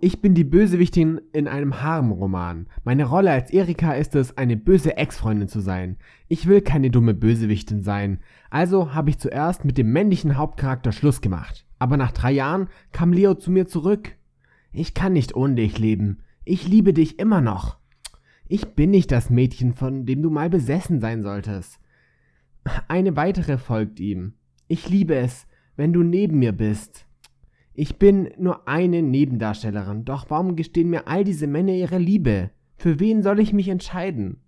Ich bin die Bösewichtin in einem Harem-Roman. Meine Rolle als Erika ist es, eine böse Ex-Freundin zu sein. Ich will keine dumme Bösewichtin sein. Also habe ich zuerst mit dem männlichen Hauptcharakter Schluss gemacht. Aber nach drei Jahren kam Leo zu mir zurück. Ich kann nicht ohne dich leben. Ich liebe dich immer noch. Ich bin nicht das Mädchen, von dem du mal besessen sein solltest. Eine weitere folgt ihm. Ich liebe es, wenn du neben mir bist. Ich bin nur eine Nebendarstellerin, doch warum gestehen mir all diese Männer ihre Liebe? Für wen soll ich mich entscheiden?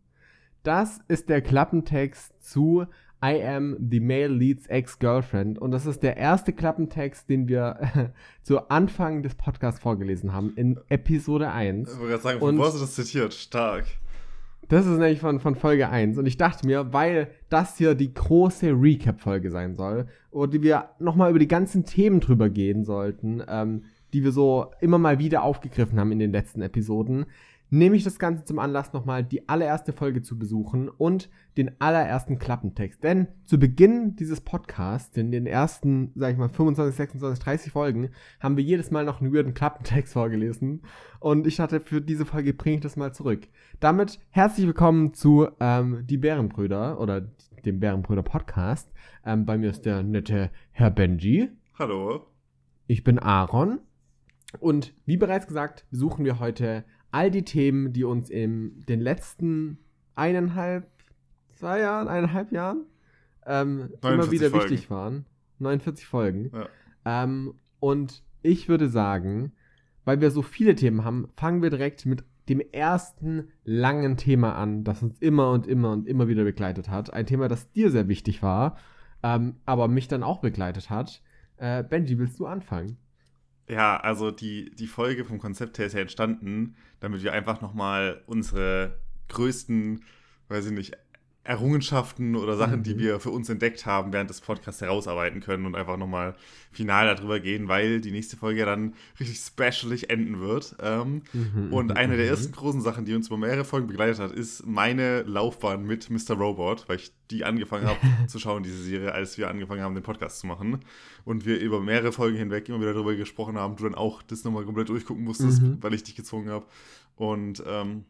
Das ist der Klappentext zu I am the male lead's ex-girlfriend und das ist der erste Klappentext, den wir zu Anfang des Podcasts vorgelesen haben, in Episode 1. Ich wollte gerade sagen, und wo hast du das zitiert? Stark. Das ist nämlich von, von Folge 1. Und ich dachte mir, weil das hier die große Recap-Folge sein soll, und wir nochmal über die ganzen Themen drüber gehen sollten, ähm, die wir so immer mal wieder aufgegriffen haben in den letzten Episoden, nehme ich das Ganze zum Anlass, nochmal die allererste Folge zu besuchen und den allerersten Klappentext. Denn zu Beginn dieses Podcasts, in den ersten, sag ich mal, 25, 26, 30 Folgen, haben wir jedes Mal noch einen weirden Klappentext vorgelesen. Und ich dachte, für diese Folge bringe ich das mal zurück. Damit herzlich willkommen zu ähm, Die Bärenbrüder oder dem Bärenbrüder Podcast. Ähm, bei mir ist der nette Herr Benji. Hallo. Ich bin Aaron. Und wie bereits gesagt, besuchen wir heute all die Themen, die uns in den letzten eineinhalb, zwei Jahren, eineinhalb Jahren ähm, immer wieder Folgen. wichtig waren. 49 Folgen. Ja. Ähm, und ich würde sagen, weil wir so viele Themen haben, fangen wir direkt mit dem ersten langen Thema an, das uns immer und immer und immer wieder begleitet hat. Ein Thema, das dir sehr wichtig war, ähm, aber mich dann auch begleitet hat. Äh, Benji, willst du anfangen? Ja, also die, die Folge vom Konzept her ist ja entstanden, damit wir einfach nochmal unsere größten, weiß ich nicht, Errungenschaften oder Sachen, mhm. die wir für uns entdeckt haben, während des Podcasts herausarbeiten können und einfach nochmal final darüber gehen, weil die nächste Folge ja dann richtig specialig enden wird. Ähm, mhm, und eine der mhm. ersten großen Sachen, die uns über mehrere Folgen begleitet hat, ist meine Laufbahn mit Mr. Robot, weil ich die angefangen habe zu schauen, diese Serie, als wir angefangen haben, den Podcast zu machen. Und wir über mehrere Folgen hinweg immer wieder darüber gesprochen haben, du dann auch das nochmal komplett durchgucken musstest, mhm. weil ich dich gezwungen habe. Und ähm,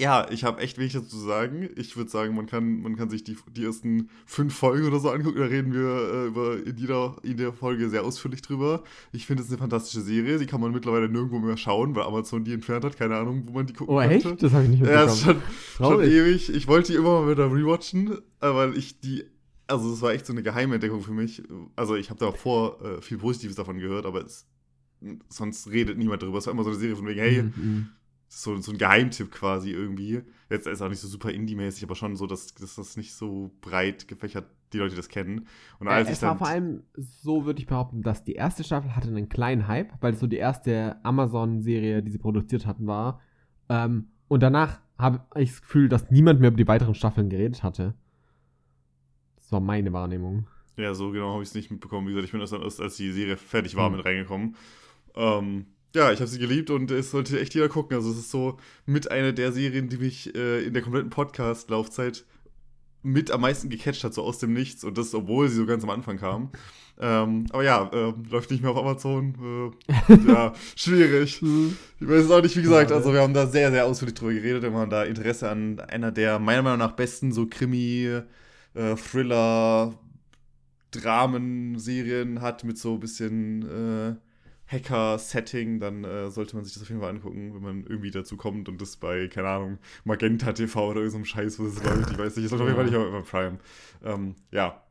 ja, ich habe echt wenig dazu zu sagen. Ich würde sagen, man kann, man kann sich die, die ersten fünf Folgen oder so angucken. Da reden wir äh, über in jeder, in der Folge sehr ausführlich drüber. Ich finde es eine fantastische Serie. Die kann man mittlerweile nirgendwo mehr schauen, weil Amazon die entfernt hat. Keine Ahnung, wo man die gucken oh, könnte. Oh, echt? Das habe ich nicht mitbekommen. Ja, ist schon, schon ewig. Ich wollte die immer mal wieder rewatchen, äh, weil ich die also es war echt so eine Geheimentdeckung für mich. Also ich habe da auch vor äh, viel Positives davon gehört, aber es, sonst redet niemand darüber. Es war immer so eine Serie von wegen, hey, mm -hmm so, so ein Geheimtipp quasi irgendwie. Jetzt ist auch nicht so super indie-mäßig, aber schon so, dass, dass das nicht so breit gefächert die Leute das kennen. Und als äh, es war vor allem, so würde ich behaupten, dass die erste Staffel hatte einen kleinen Hype, weil es so die erste Amazon-Serie, die sie produziert hatten, war. Ähm, und danach habe ich das Gefühl, dass niemand mehr über die weiteren Staffeln geredet hatte. Das war meine Wahrnehmung. Ja, so genau habe ich es nicht mitbekommen. Wie gesagt, ich bin erst, dann erst als die Serie fertig war, hm. mit reingekommen. Ähm, ja, ich habe sie geliebt und es sollte echt jeder gucken. Also es ist so mit einer der Serien, die mich äh, in der kompletten Podcast-Laufzeit mit am meisten gecatcht hat, so aus dem Nichts. Und das, obwohl sie so ganz am Anfang kam. Ähm, aber ja, äh, läuft nicht mehr auf Amazon. Äh, ja, schwierig. Mhm. Ich weiß es auch nicht, wie gesagt. Also wir haben da sehr, sehr ausführlich drüber geredet. Wir haben da Interesse an einer der meiner Meinung nach besten so Krimi, äh, Thriller, Dramen-Serien hat mit so ein bisschen äh, Hacker-Setting, dann äh, sollte man sich das auf jeden Fall angucken, wenn man irgendwie dazu kommt und das bei, keine Ahnung, Magenta TV oder irgendeinem Scheiß, wo es läuft, ich weiß nicht, ist auf jeden Fall nicht auf Prime. Ähm, ja.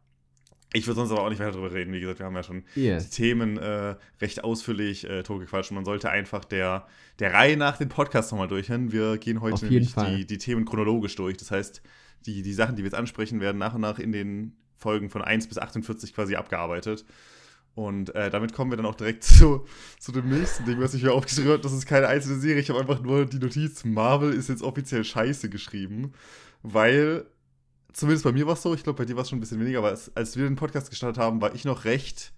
Ich würde sonst aber auch nicht weiter darüber reden. Wie gesagt, wir haben ja schon yes. die Themen äh, recht ausführlich äh, totgequatscht. Man sollte einfach der, der Reihe nach den Podcast nochmal durchhören. Wir gehen heute nämlich die, die Themen chronologisch durch. Das heißt, die, die Sachen, die wir jetzt ansprechen, werden nach und nach in den Folgen von 1 bis 48 quasi abgearbeitet. Und äh, damit kommen wir dann auch direkt zu, zu dem nächsten Ding, was ich mir aufgeschrieben habe. Das ist keine einzelne Serie. Ich habe einfach nur die Notiz, Marvel ist jetzt offiziell scheiße geschrieben. Weil, zumindest bei mir war es so, ich glaube, bei dir war es schon ein bisschen weniger, aber als, als wir den Podcast gestartet haben, war ich noch recht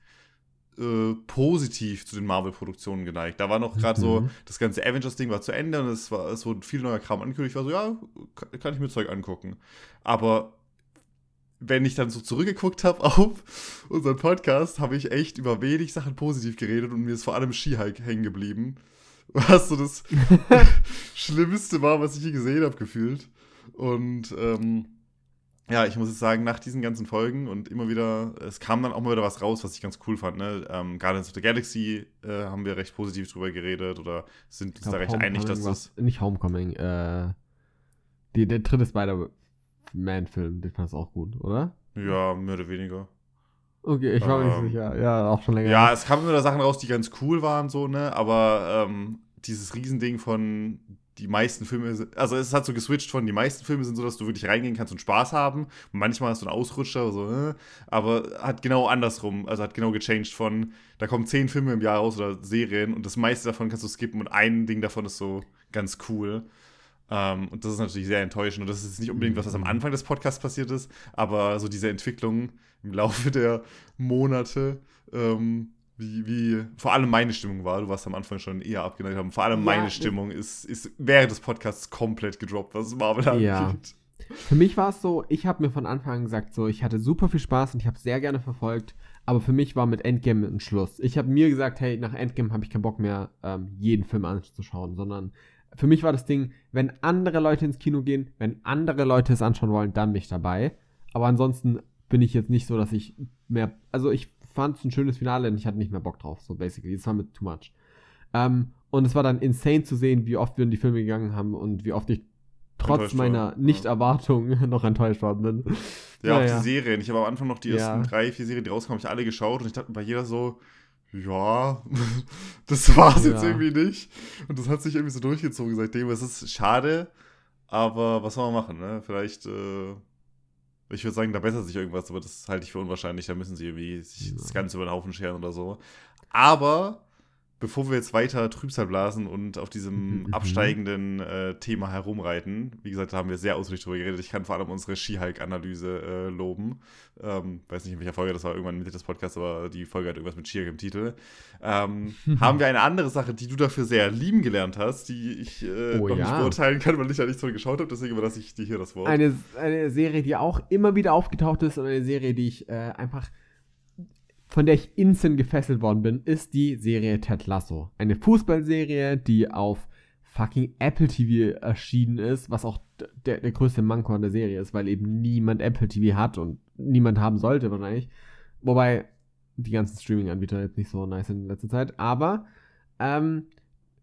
äh, positiv zu den Marvel-Produktionen geneigt. Da war noch gerade mhm. so, das ganze Avengers-Ding war zu Ende und es, war, es wurde viel neuer Kram angekündigt. Ich war so, ja, kann, kann ich mir Zeug angucken. Aber wenn ich dann so zurückgeguckt habe auf unseren Podcast, habe ich echt über wenig Sachen positiv geredet und mir ist vor allem Skihike hängen geblieben. Was so das Schlimmste war, was ich je gesehen habe, gefühlt. Und ähm, ja, ich muss jetzt sagen, nach diesen ganzen Folgen und immer wieder, es kam dann auch mal wieder was raus, was ich ganz cool fand. Ne? Ähm, Guardians of the Galaxy äh, haben wir recht positiv drüber geredet oder sind uns da recht einig, dass was- das. Nicht Homecoming, äh. Die, der dritte Spider-Man-Film, den fandst du auch gut, oder? Ja, mehr oder weniger. Okay, ich war mir Ähm, nicht sicher. Ja, auch schon länger. Ja, es kamen immer wieder Sachen raus, die ganz cool waren, so, ne? Aber ähm, dieses Riesending von die meisten Filme, also es hat so geswitcht von die meisten Filme sind so, dass du wirklich reingehen kannst und Spaß haben. Manchmal hast du einen Ausrutscher, so, äh, aber hat genau andersrum, also hat genau gechanged von, da kommen zehn Filme im Jahr raus oder Serien und das meiste davon kannst du skippen und ein Ding davon ist so ganz cool. Ähm, und das ist natürlich sehr enttäuschend. Und das ist nicht unbedingt was, was am Anfang des Podcasts passiert ist, aber so diese Entwicklung im Laufe der Monate, ähm, wie, wie vor allem meine Stimmung war. Du warst am Anfang schon eher abgeneigt, aber vor allem Ja, meine Stimmung ist, ist während des Podcasts komplett gedroppt, was Marvel angeht. Ja. Für mich war es so, ich habe mir von Anfang an gesagt, so, ich hatte super viel Spaß und ich habe es sehr gerne verfolgt, aber für mich war mit Endgame ein Schluss. Ich habe mir gesagt, hey, nach Endgame habe ich keinen Bock mehr, ähm, jeden Film anzuschauen, sondern für mich war das Ding, wenn andere Leute ins Kino gehen, wenn andere Leute es anschauen wollen, dann bin ich dabei. Aber ansonsten bin ich jetzt nicht so, dass ich mehr, also ich fand es ein schönes Finale und ich hatte nicht mehr Bock drauf, so basically. Es war mir too much. Ähm, und es war dann insane zu sehen, wie oft wir in die Filme gegangen haben und wie oft ich trotz meiner war, ja. Nicht-Erwartung noch enttäuscht worden bin. Ja, auch Naja. die Serien. Ich habe am Anfang noch die ersten Ja. drei, vier Serien, die rauskommen, habe ich alle geschaut und ich dachte bei jeder so, ja, das war's jetzt Ja. irgendwie nicht. Und das hat sich irgendwie so durchgezogen seitdem. Es ist schade, aber was soll man machen, ne? Vielleicht, äh, ich würde sagen, da bessert sich irgendwas, aber das halte ich für unwahrscheinlich. Da müssen sie irgendwie sich Ja. das Ganze über den Haufen scheren oder so. Aber bevor wir jetzt weiter Trübsal blasen und auf diesem Mhm. absteigenden äh, Thema herumreiten, wie gesagt, da haben wir sehr ausführlich drüber geredet. Ich kann vor allem unsere Skihike-Analyse äh, loben. Ähm, weiß nicht, in welcher Folge das war, irgendwann Mitte des Podcasts, aber die Folge hat irgendwas mit Skihike im Titel. Ähm, haben wir eine andere Sache, die du dafür sehr lieben gelernt hast, die ich äh, Oh noch nicht ja. beurteilen kann, weil ich ja nicht so geschaut habe, deswegen überlasse ich dir hier das Wort. Eine, eine Serie, die auch immer wieder aufgetaucht ist und eine Serie, die ich äh, einfach von der ich instant gefesselt worden bin, ist die Serie Ted Lasso. Eine Fußballserie, die auf fucking Apple TV erschienen ist, was auch der, der größte Manko an der Serie ist, weil eben niemand Apple TV hat und niemand haben sollte wahrscheinlich. Wobei die ganzen Streaming-Anbieter jetzt nicht so nice sind in letzter Zeit. Aber ähm,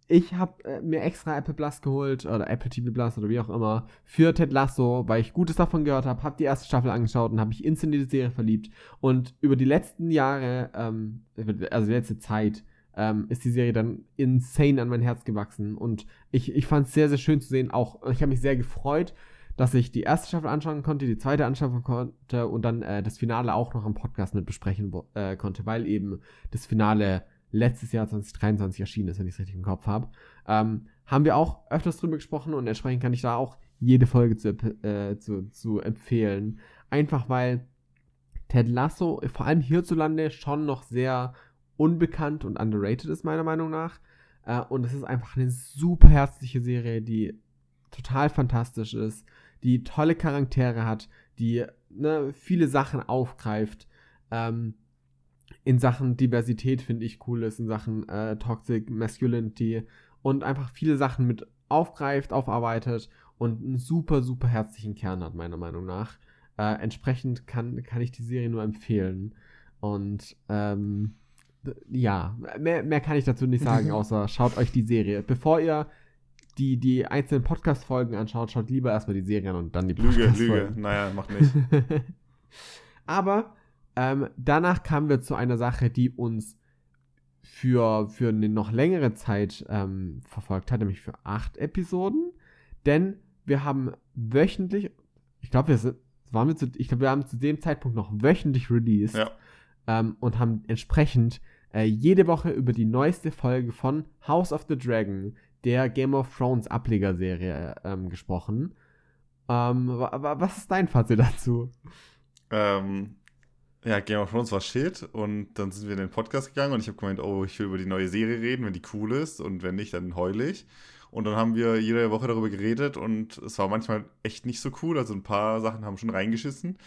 ich habe äh, mir extra Apple Plus geholt oder Apple TV Plus oder wie auch immer für Ted Lasso, weil ich Gutes davon gehört habe, habe die erste Staffel angeschaut und habe mich instant in die Serie verliebt. Und über die letzten Jahre, ähm, also die letzte Zeit, ähm, ist die Serie dann insane an mein Herz gewachsen. Und ich, ich fand es sehr, sehr schön zu sehen. Auch ich habe mich sehr gefreut, dass ich die erste Staffel anschauen konnte, die zweite anschauen konnte und dann äh, das Finale auch noch am Podcast mit besprechen äh, konnte, weil eben das Finale letztes Jahr 2023 erschienen ist, wenn ich es richtig im Kopf habe. Ähm, haben wir auch öfters drüber gesprochen und entsprechend kann ich da auch jede Folge zu, äh, zu, zu empfehlen. Einfach weil Ted Lasso vor allem hierzulande schon noch sehr unbekannt und underrated ist, meiner Meinung nach. Äh, und es ist einfach eine super herzliche Serie, die total fantastisch ist, die tolle Charaktere hat, die ne, viele Sachen aufgreift. Ähm, in Sachen Diversität finde ich cool ist, in Sachen äh, Toxic Masculinity und einfach viele Sachen mit aufgreift, aufarbeitet und einen super, super herzlichen Kern hat, meiner Meinung nach. Äh, entsprechend kann, kann ich die Serie nur empfehlen. Und ähm, ja, mehr, mehr kann ich dazu nicht sagen, außer schaut euch die Serie. Bevor ihr die, die einzelnen Podcast-Folgen anschaut, schaut lieber erstmal die Serie an und dann die Lüge, Lüge. Podcast-Folgen. Naja, macht nicht. Aber ähm, danach kamen wir zu einer Sache, die uns für, für eine noch längere Zeit ähm, verfolgt hat, nämlich für acht Episoden. Denn wir haben wöchentlich, ich glaube, wir sind, waren wir zu, ich glaube, wir haben zu dem Zeitpunkt noch wöchentlich released Ja. ähm, und haben entsprechend äh, jede Woche über die neueste Folge von House of the Dragon, der Game of Thrones Ablegerserie, ähm, gesprochen. Ähm, wa- wa- was ist dein Fazit dazu? Ähm, ja, Game of Thrones war shit und dann sind wir in den Podcast gegangen und ich habe gemeint, oh, ich will über die neue Serie reden, wenn die cool ist und wenn nicht, dann heul ich. Und dann haben wir jede Woche darüber geredet und es war manchmal echt nicht so cool, also ein paar Sachen haben schon reingeschissen.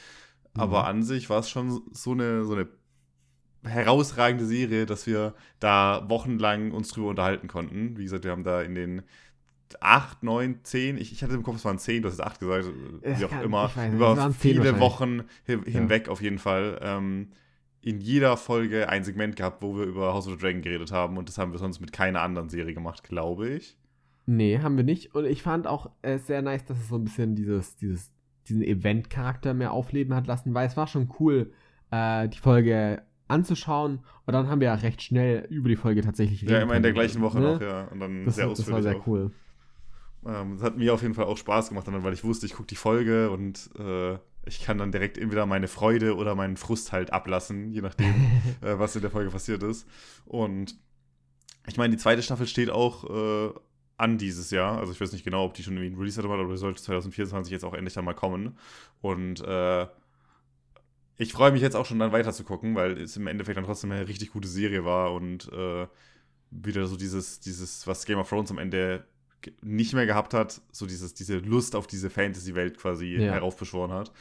aber an sich war es schon so eine, so eine herausragende Serie, dass wir da wochenlang uns drüber unterhalten konnten. Wie gesagt, wir haben da in den 8, 9, 10, ich, ich hatte im Kopf, es waren 10, du hast 8 gesagt, wie auch kann- immer, weiß über es waren 10 viele. Wochen hin, hinweg auf jeden Fall. Ähm, in jeder Folge ein Segment gehabt, wo wir über House of the Dragon geredet haben und das haben wir sonst mit keiner anderen Serie gemacht, glaube ich. Nee, haben wir nicht. Und ich fand auch äh, sehr nice, dass es so ein bisschen dieses, dieses, diesen Event-Charakter mehr aufleben hat lassen, weil es war schon cool, äh, die Folge anzuschauen. Und dann haben wir ja recht schnell über die Folge tatsächlich Ja, immer in der gleichen Woche ne? noch, ja. Und dann Das, sehr das ausführlich war sehr auch. cool. Ähm, das hat mir auf jeden Fall auch Spaß gemacht, weil ich wusste, ich gucke die Folge und äh, ich kann dann direkt entweder meine Freude oder meinen Frust halt ablassen, je nachdem, äh, was in der Folge passiert ist. Und ich meine, die zweite Staffel steht auch äh, an dieses Jahr. Also ich weiß nicht genau, ob die schon irgendwie ein Release hatte, aber die sollte 2024 jetzt auch endlich dann mal kommen. Und äh, ich freue mich jetzt auch schon dann weiter zu gucken, weil es im Endeffekt dann trotzdem eine richtig gute Serie war und äh, wieder so dieses, dieses, was Game of Thrones am Ende nicht mehr gehabt hat, so dieses, diese Lust auf diese Fantasy-Welt quasi Ja. heraufbeschworen hat.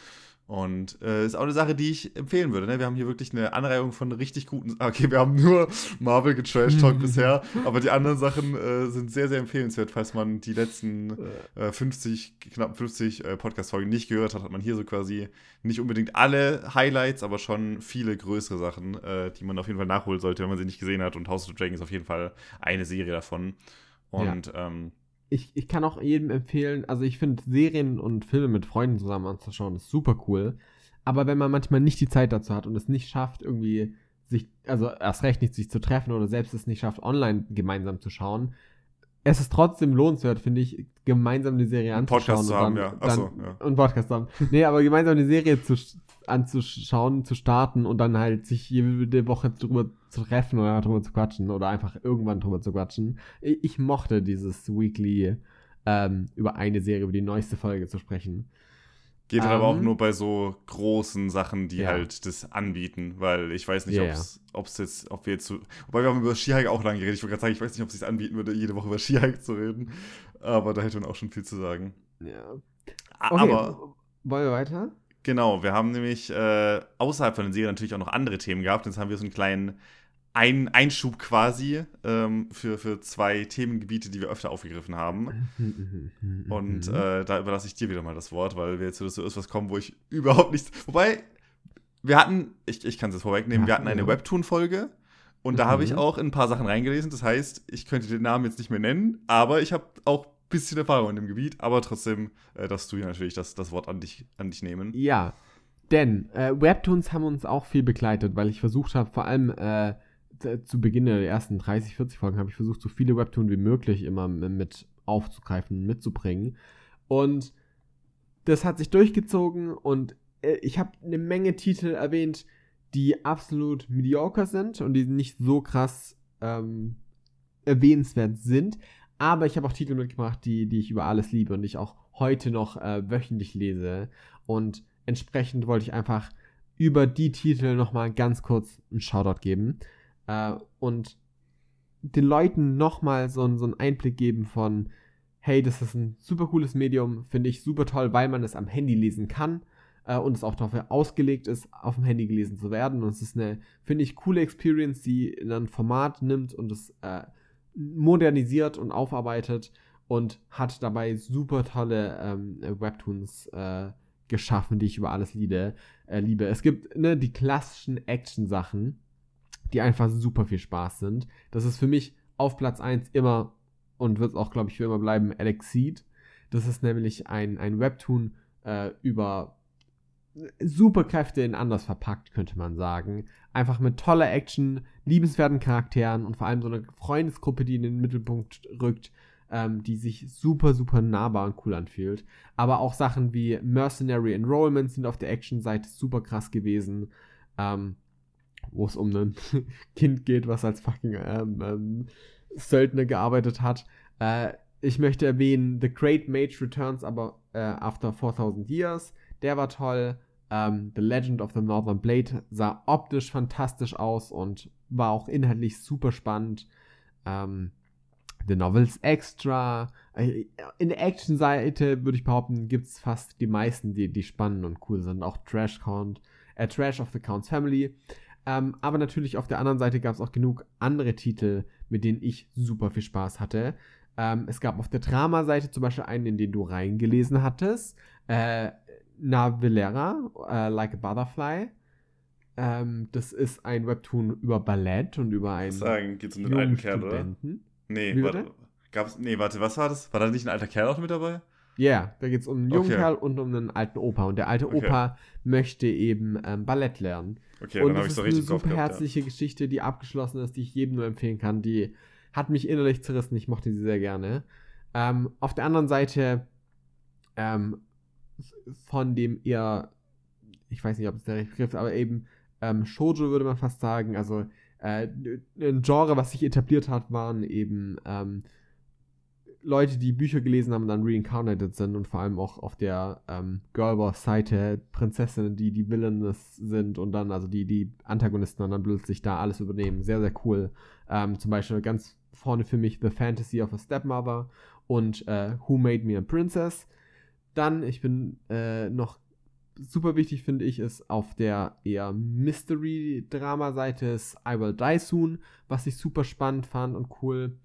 Und äh, ist auch eine Sache, die ich empfehlen würde. Ne? Wir haben hier wirklich eine Anreihung von richtig guten. Okay, wir haben nur Marvel getrash-talk bisher, aber die anderen Sachen äh, sind sehr, sehr empfehlenswert. Falls man die letzten äh, 50, knapp 50 äh, Podcast-Folgen nicht gehört hat, hat man hier so quasi nicht unbedingt alle Highlights, aber schon viele größere Sachen, äh, die man auf jeden Fall nachholen sollte, wenn man sie nicht gesehen hat. Und House of the Dragon ist auf jeden Fall eine Serie davon. Und ähm, ich, ich kann auch jedem empfehlen, also ich finde Serien und Filme mit Freunden zusammen anzuschauen, ist super cool. Aber wenn man manchmal nicht die Zeit dazu hat und es nicht schafft, irgendwie sich, also erst recht nicht sich zu treffen oder selbst es nicht schafft, online gemeinsam zu schauen, es ist trotzdem lohnenswert, finde ich, gemeinsam die Serie anzuschauen. Podcast zu haben, dann, ja. Ach so, dann, ja. Und Podcast zu haben. Nee, aber gemeinsam die Serie zu, anzuschauen, zu starten und dann halt sich jede Woche drüber zu treffen oder drüber zu quatschen oder einfach irgendwann drüber zu quatschen. Ich, ich mochte dieses Weekly ähm, über eine Serie, über die neueste Folge zu sprechen. Geht halt aber auch Ähm, nur bei so großen Sachen, die ja. halt das anbieten, weil ich weiß nicht, Ja, ob's, ob's jetzt, ob wir jetzt so. Wobei wir haben über Skihike auch lange geredet. Ich wollte gerade sagen, ich weiß nicht, ob es sich anbieten würde, jede Woche über Skihike zu reden. Aber da hätte man auch schon viel zu sagen. Ja. Okay, Aber wollen wir weiter? Genau, wir haben nämlich äh, außerhalb von den Serien natürlich auch noch andere Themen gehabt. Jetzt haben wir so einen kleinen ein Einschub quasi ähm, für, für zwei Themengebiete, die wir öfter aufgegriffen haben. Und Mhm. äh, da überlasse ich dir wieder mal das Wort, weil wir jetzt so etwas kommen, wo ich überhaupt nichts. Wobei, wir hatten, ich, ich kann es jetzt vorwegnehmen, wir hatten eine. Webtoon-Folge und da habe ich Mhm. auch ein paar Sachen reingelesen. Das heißt, ich könnte den Namen jetzt nicht mehr nennen, aber ich habe auch bisschen Erfahrung in dem Gebiet. Aber trotzdem äh, darfst du hier natürlich das, das Wort an dich, an dich nehmen. Ja, denn äh, Webtoons haben uns auch viel begleitet, weil ich versucht habe, vor allem äh, zu Beginn der ersten 30, 40 Folgen, habe ich versucht, so viele Webtoon wie möglich immer mit aufzugreifen, mitzubringen. Und das hat sich durchgezogen und äh, ich habe eine Menge Titel erwähnt, die absolut mediocre sind und die nicht so krass ähm, erwähnenswert sind. Aber ich habe auch Titel mitgebracht, die, die ich über alles liebe und die ich auch heute noch äh, wöchentlich lese. Und entsprechend wollte ich einfach über die Titel nochmal ganz kurz einen Shoutout geben. Äh, und den Leuten nochmal so, so einen Einblick geben von, hey, das ist ein super cooles Medium, finde ich super toll, weil man es am Handy lesen kann äh, und es auch dafür ausgelegt ist, auf dem Handy gelesen zu werden. Und es ist eine, finde ich, coole Experience, die in ein Format nimmt und es äh, modernisiert und aufarbeitet und hat dabei super tolle ähm, Webtoons äh, geschaffen, die ich über alles liebe. Äh, liebe. Es gibt ne, die klassischen Action-Sachen, die einfach super viel Spaß sind. Das ist für mich auf Platz 1 immer und wird es auch, glaube ich, für immer bleiben, Alex Seed. Das ist nämlich ein, ein Webtoon äh, über Superkräfte in anders verpackt, könnte man sagen. Einfach mit toller Action, liebenswerten Charakteren und vor allem so eine Freundesgruppe, die in den Mittelpunkt rückt, ähm, die sich super, super nahbar und cool anfühlt. Aber auch Sachen wie Mercenary Enrollment sind auf der Action-Seite super krass gewesen. Ähm, wo es um ein Kind geht, was als fucking ähm, ähm, Söldner gearbeitet hat. Äh, ich möchte erwähnen, The Great Mage Returns aber äh, after 4000 Years. Der war toll. Ähm, the Legend of the Northern Blade sah optisch fantastisch aus und war auch inhaltlich super spannend. Ähm, The Novels Extra. Äh, in der Action-Seite würde ich behaupten, gibt es fast die meisten, die, die spannend und cool sind. Auch Trash Count, äh, Trash of the Count's Family. Ähm, aber natürlich auf der anderen Seite gab es auch genug andere Titel, mit denen ich super viel Spaß hatte. Ähm, es gab auf der Drama-Seite zum Beispiel einen, in den du reingelesen hattest. Äh, Navillera, äh, Like a Butterfly. Ähm, das ist ein Webtoon über Ballett und über einen. Sagen, geht's um den alten Kerl, oder? Nee, warte. Gab's, nee, warte, was war das? War da nicht ein alter Kerl auch mit dabei? Ja, yeah, da geht es um einen jungen okay. Kerl und um einen alten Opa. Und der alte okay. Opa möchte eben ähm, Ballett lernen. Okay, und dann habe ich so richtig Das ist eine super herzliche ja. Geschichte, die abgeschlossen ist, die ich jedem nur empfehlen kann. Die hat mich innerlich zerrissen. Ich mochte sie sehr gerne. Ähm, auf der anderen Seite ähm, von dem eher, ich weiß nicht, ob es der richtige Begriff ist, aber eben ähm, Shoujo würde man fast sagen. Also äh, ein Genre, was sich etabliert hat, waren eben ähm, Leute, die Bücher gelesen haben und dann reincarnated sind und vor allem auch auf der ähm, Girlboss-Seite Prinzessinnen, die die Villains sind und dann, also die, die Antagonisten und dann plötzlich da alles übernehmen. Sehr, sehr cool. Ähm, zum Beispiel ganz vorne für mich The Fantasy of a Stepmother und äh, Who Made Me a Princess. Dann, ich bin äh, noch super wichtig, finde ich, ist auf der eher Mystery-Drama-Seite ist I Will Die Soon, was ich super spannend fand und cool.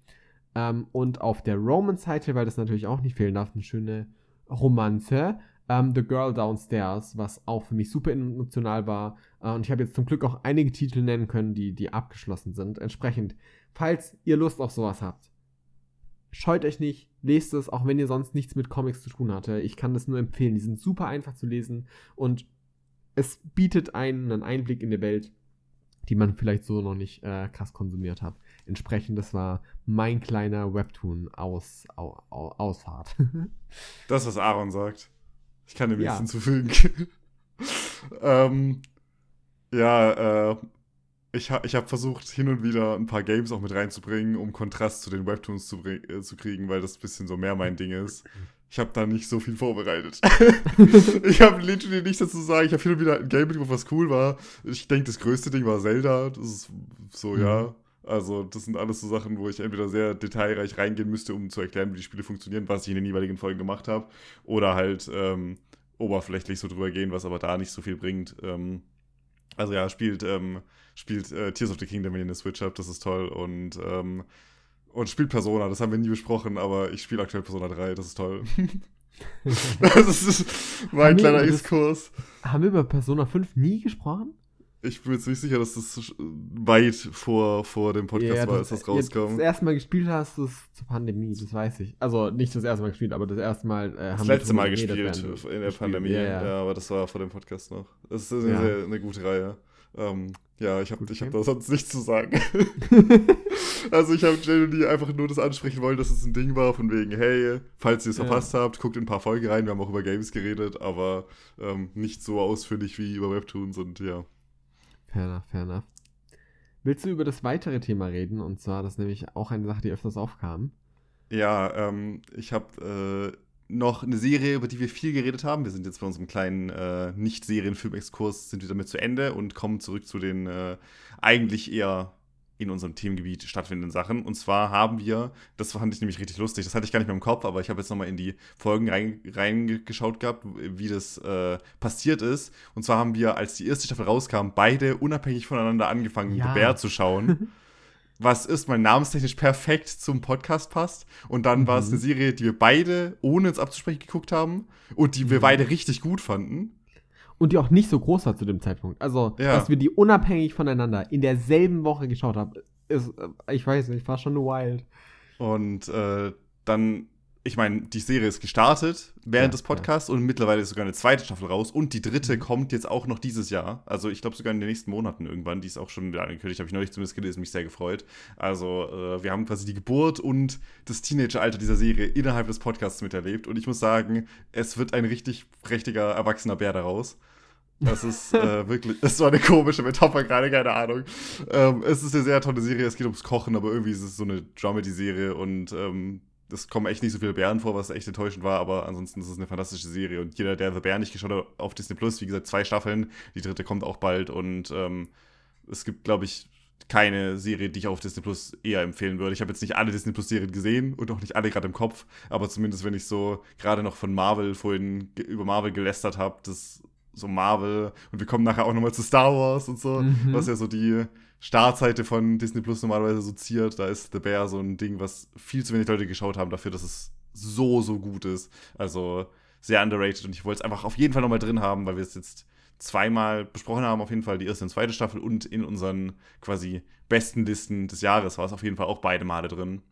Ähm, und auf der Romance-Seite, weil das natürlich auch nicht fehlen darf, eine schöne Romanze. Ähm, The Girl Downstairs, was auch für mich super emotional war. Äh, und ich habe jetzt zum Glück auch einige Titel nennen können, die, die abgeschlossen sind. Entsprechend, falls ihr Lust auf sowas habt, scheut euch nicht, lest es, auch wenn ihr sonst nichts mit Comics zu tun hatte. Ich kann das nur empfehlen. Die sind super einfach zu lesen und es bietet einen einen Einblick in die Welt, die man vielleicht so noch nicht äh, krass konsumiert hat. Entsprechend, das war mein kleiner Webtoon aus, aus, Ausfahrt. das, was Aaron sagt. Ich kann dem nichts ja. hinzufügen. ähm, ja, äh, ich, ha ich habe versucht, hin und wieder ein paar Games auch mit reinzubringen, um Kontrast zu den Webtoons zu, äh, zu kriegen, weil das ein bisschen so mehr mein Ding ist. Ich habe da nicht so viel vorbereitet. ich habe literally nichts dazu zu sagen. Ich habe hin und wieder ein Game mitgebracht, was cool war. Ich denke, das größte Ding war Zelda. Das ist so, mhm. ja. Also, das sind alles so Sachen, wo ich entweder sehr detailreich reingehen müsste, um zu erklären, wie die Spiele funktionieren, was ich in den jeweiligen Folgen gemacht habe. Oder halt ähm, oberflächlich so drüber gehen, was aber da nicht so viel bringt. Ähm, also ja, spielt, ähm, spielt äh, Tears of the Kingdom, wenn ihr eine Switch habt, das ist toll. Und, ähm, und spielt Persona, das haben wir nie besprochen, aber ich spiele aktuell Persona 3, das ist toll. das ist mein kleiner Exkurs. Haben wir über Persona 5 nie gesprochen? Ich bin mir ziemlich sicher, dass das weit vor, vor dem Podcast ja, war, als das rauskam. Das erste Mal gespielt hast du es zur Pandemie, das weiß ich. Also nicht das erste Mal gespielt, aber das erste Mal äh, Das letzte Mal gespielt in der gespielt. Pandemie. Ja, ja. ja, aber das war vor dem Podcast noch. Das ist eine, sehr, eine gute Reihe. Ähm, ja, ich habe hab da sonst nichts zu sagen. also ich habe Jenny einfach nur das ansprechen wollen, dass es ein Ding war, von wegen, hey, falls ihr es verpasst habt, guckt in ein paar Folgen rein. Wir haben auch über Games geredet, aber ähm, nicht so ausführlich wie über Webtoons und ja. Fair enough, fair enough. Willst du über das weitere Thema reden? Und zwar, das ist nämlich auch eine Sache, die öfters aufkam. Ja, ähm, ich habe äh, noch eine Serie, über die wir viel geredet haben. Wir sind jetzt bei unserem kleinen äh, Nicht-Serien-Film-Exkurs, sind wir damit zu Ende und kommen zurück zu den äh, eigentlich eher in unserem Themengebiet stattfindenden Sachen. Und zwar haben wir, das fand ich nämlich richtig lustig, das hatte ich gar nicht mehr im Kopf, aber ich habe jetzt nochmal in die Folgen reingeschaut gehabt, wie das äh, passiert ist. Und zwar haben wir, als die erste Staffel rauskam, beide unabhängig voneinander angefangen, ja. Bear zu schauen. was ist mal namenstechnisch perfekt zum Podcast passt. Und dann mhm. war es eine Serie, die wir beide, ohne es abzusprechen, geguckt haben und die wir mhm. beide richtig gut fanden und die auch nicht so groß war zu dem Zeitpunkt. Also, ja. dass wir die unabhängig voneinander in derselben Woche geschaut haben, ist, äh, ich weiß nicht, war schon wild. Und äh, dann, ich meine, die Serie ist gestartet während ja, des Podcasts ja. und mittlerweile ist sogar eine zweite Staffel raus und die dritte mhm. kommt jetzt auch noch dieses Jahr. Also ich glaube sogar in den nächsten Monaten irgendwann. Die ist auch schon wieder angekündigt, habe ich neulich zumindest gelesen, mich sehr gefreut. Also äh, wir haben quasi die Geburt und das Teenageralter dieser Serie innerhalb des Podcasts miterlebt und ich muss sagen, es wird ein richtig prächtiger, erwachsener Bär daraus. Das ist äh, wirklich, das war eine komische Metapher gerade, keine Ahnung. Ähm, es ist eine sehr tolle Serie, es geht ums Kochen, aber irgendwie ist es so eine Dramedy-Serie und ähm, es kommen echt nicht so viele Bären vor, was echt enttäuschend war, aber ansonsten ist es eine fantastische Serie. Und jeder, der The Bear nicht geschaut hat auf Disney Plus, wie gesagt, zwei Staffeln, die dritte kommt auch bald und ähm, es gibt, glaube ich, keine Serie, die ich auf Disney Plus eher empfehlen würde. Ich habe jetzt nicht alle Disney Plus Serien gesehen und auch nicht alle gerade im Kopf, aber zumindest wenn ich so gerade noch von Marvel vorhin über Marvel gelästert habe, das so Marvel und wir kommen nachher auch nochmal zu Star Wars und so, mhm. was ja so die Startseite von Disney Plus normalerweise so ziert. Da ist The Bear so ein Ding, was viel zu wenig Leute geschaut haben dafür, dass es so, so gut ist. Also sehr underrated und ich wollte es einfach auf jeden Fall nochmal drin haben, weil wir es jetzt zweimal besprochen haben, auf jeden Fall die erste und zweite Staffel und in unseren quasi besten Listen des Jahres war es auf jeden Fall auch beide Male drin.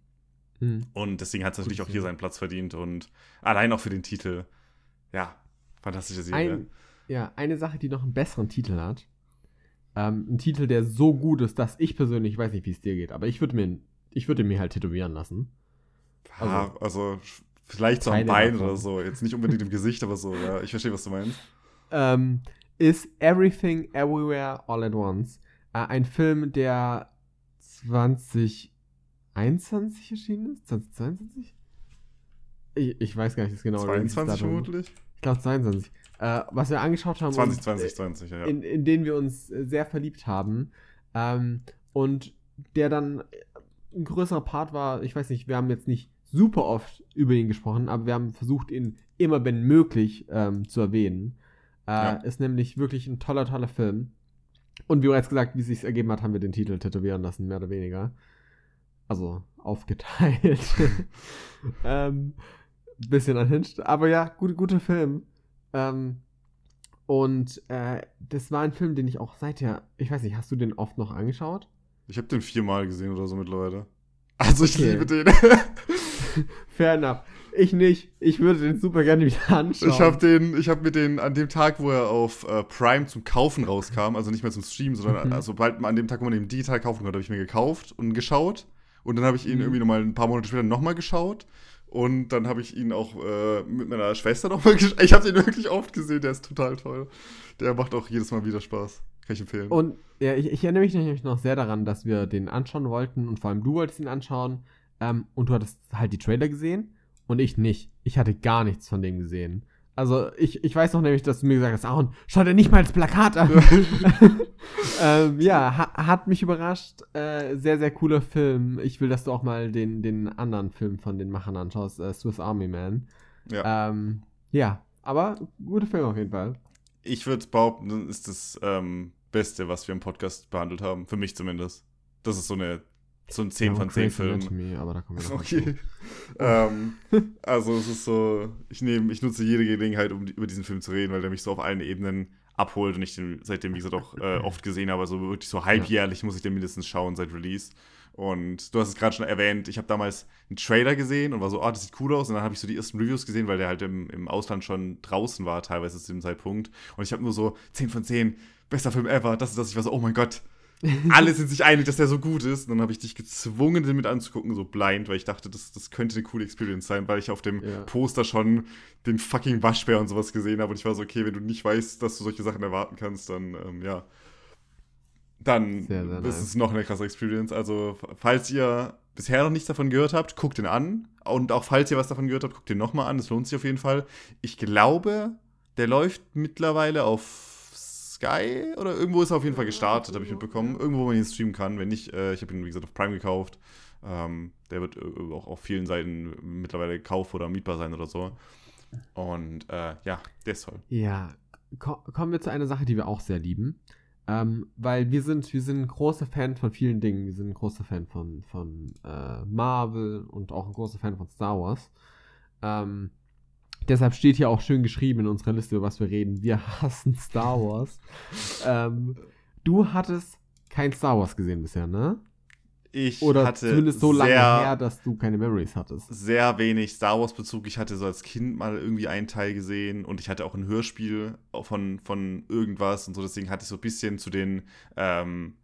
Mhm. Und deswegen hat es natürlich auch hier seinen Platz verdient und allein auch für den Titel, ja, fantastische Serie. Ein, ja, eine Sache, die noch einen besseren Titel hat. Ähm, ein Titel, der so gut ist, dass ich persönlich, ich weiß nicht, wie es dir geht, aber ich würde mir, ich würde mir halt tätowieren lassen. Also, ja, also vielleicht so am Bein oder so. Jetzt nicht unbedingt im Gesicht, aber so, ja. Ich verstehe, was du meinst. Ähm, ist Everything Everywhere All at Once. Äh, ein Film, der 2021 erschienen ist? 2022? Ich, ich weiß gar nicht das genau. 22 vermutlich? Ich glaube 22 äh, was wir angeschaut haben. 2020, 20, ja. In, in den wir uns äh, sehr verliebt haben. Ähm, und der dann ein größerer Part war, ich weiß nicht, wir haben jetzt nicht super oft über ihn gesprochen, aber wir haben versucht, ihn immer, wenn möglich, ähm, zu erwähnen. Äh, ja. Ist nämlich wirklich ein toller, toller Film. Und wie bereits gesagt, wie es sich ergeben hat, haben wir den Titel tätowieren lassen, mehr oder weniger. Also aufgeteilt. ähm, bisschen anhinscht. Aber ja, gut, guter Film. Ähm, und äh, das war ein Film, den ich auch seither, ich weiß nicht, hast du den oft noch angeschaut? Ich habe den viermal gesehen oder so mittlerweile. Also ich okay. liebe den. Fair enough. Ich nicht. Ich würde den super gerne wieder anschauen. Ich habe den, ich habe mir den an dem Tag, wo er auf äh, Prime zum Kaufen rauskam, also nicht mehr zum Streamen, sondern mhm. also bald an dem Tag, wo man den digital kaufen konnte, habe ich mir gekauft und geschaut. Und dann habe ich ihn mhm. irgendwie nochmal ein paar Monate später nochmal geschaut. Und dann habe ich ihn auch äh, mit meiner Schwester nochmal geschaut. Ich habe den wirklich oft gesehen, der ist total toll. Der macht auch jedes Mal wieder Spaß. Kann ich empfehlen. Und ja, ich, ich erinnere mich nämlich noch sehr daran, dass wir den anschauen wollten und vor allem du wolltest ihn anschauen. Ähm, und du hattest halt die Trailer gesehen und ich nicht. Ich hatte gar nichts von dem gesehen. Also ich, ich weiß noch nämlich, dass du mir gesagt hast, Aaron, schau dir nicht mal das Plakat an. ähm, ja, ha, hat mich überrascht. Äh, sehr, sehr cooler Film. Ich will, dass du auch mal den, den anderen Film von den Machern anschaust, äh, Swiss Army Man. Ja. Ähm, ja, aber guter Film auf jeden Fall. Ich würde behaupten, ist das ähm, Beste, was wir im Podcast behandelt haben. Für mich zumindest. Das ist so eine so ein 10 von 10 Film. Anatomy, aber da kommen wir okay. ähm, also es ist so, ich nehme, ich nutze jede Gelegenheit, um über diesen Film zu reden, weil der mich so auf allen Ebenen abholt und ich den seitdem, wie gesagt, auch äh, oft gesehen habe. Also wirklich so halbjährlich ja. muss ich den mindestens schauen seit Release. Und du hast es gerade schon erwähnt, ich habe damals einen Trailer gesehen und war so, oh, das sieht cool aus. Und dann habe ich so die ersten Reviews gesehen, weil der halt im, im Ausland schon draußen war, teilweise zu dem Zeitpunkt. Und ich habe nur so 10 von 10, bester Film ever. Das ist das. Ich war so, oh mein Gott, alle sind sich einig, dass der so gut ist. Und dann habe ich dich gezwungen, den mit anzugucken, so blind, weil ich dachte, das, das könnte eine coole Experience sein, weil ich auf dem ja. Poster schon den fucking Waschbär und sowas gesehen habe. Und ich war so, okay, wenn du nicht weißt, dass du solche Sachen erwarten kannst, dann, ähm, ja. Dann sehr, sehr ist nice. es noch eine krasse Experience. Also, falls ihr bisher noch nichts davon gehört habt, guckt den an. Und auch falls ihr was davon gehört habt, guckt den nochmal an. Das lohnt sich auf jeden Fall. Ich glaube, der läuft mittlerweile auf Sky oder irgendwo ist er auf jeden Fall gestartet, habe ich mitbekommen. Irgendwo, wo man ihn streamen kann. Wenn nicht, äh, ich habe ihn, wie gesagt, auf Prime gekauft. Ähm, der wird äh, auch auf vielen Seiten mittlerweile kauf- oder mietbar sein oder so. Und äh, ja, der ist toll. Ja, Ko kommen wir zu einer Sache, die wir auch sehr lieben. Ähm, weil wir sind, wir sind große Fan von vielen Dingen. Wir sind ein großer Fan von, von äh, Marvel und auch ein großer Fan von Star Wars. Ähm, Deshalb steht hier auch schön geschrieben in unserer Liste, über was wir reden. Wir hassen Star Wars. ähm, du hattest kein Star Wars gesehen bisher, ne? Ich Oder hatte zumindest so lange her, dass du keine Memories hattest. Sehr wenig Star Wars-Bezug. Ich hatte so als Kind mal irgendwie einen Teil gesehen und ich hatte auch ein Hörspiel von, von irgendwas und so. Deswegen hatte ich so ein bisschen zu den ähm,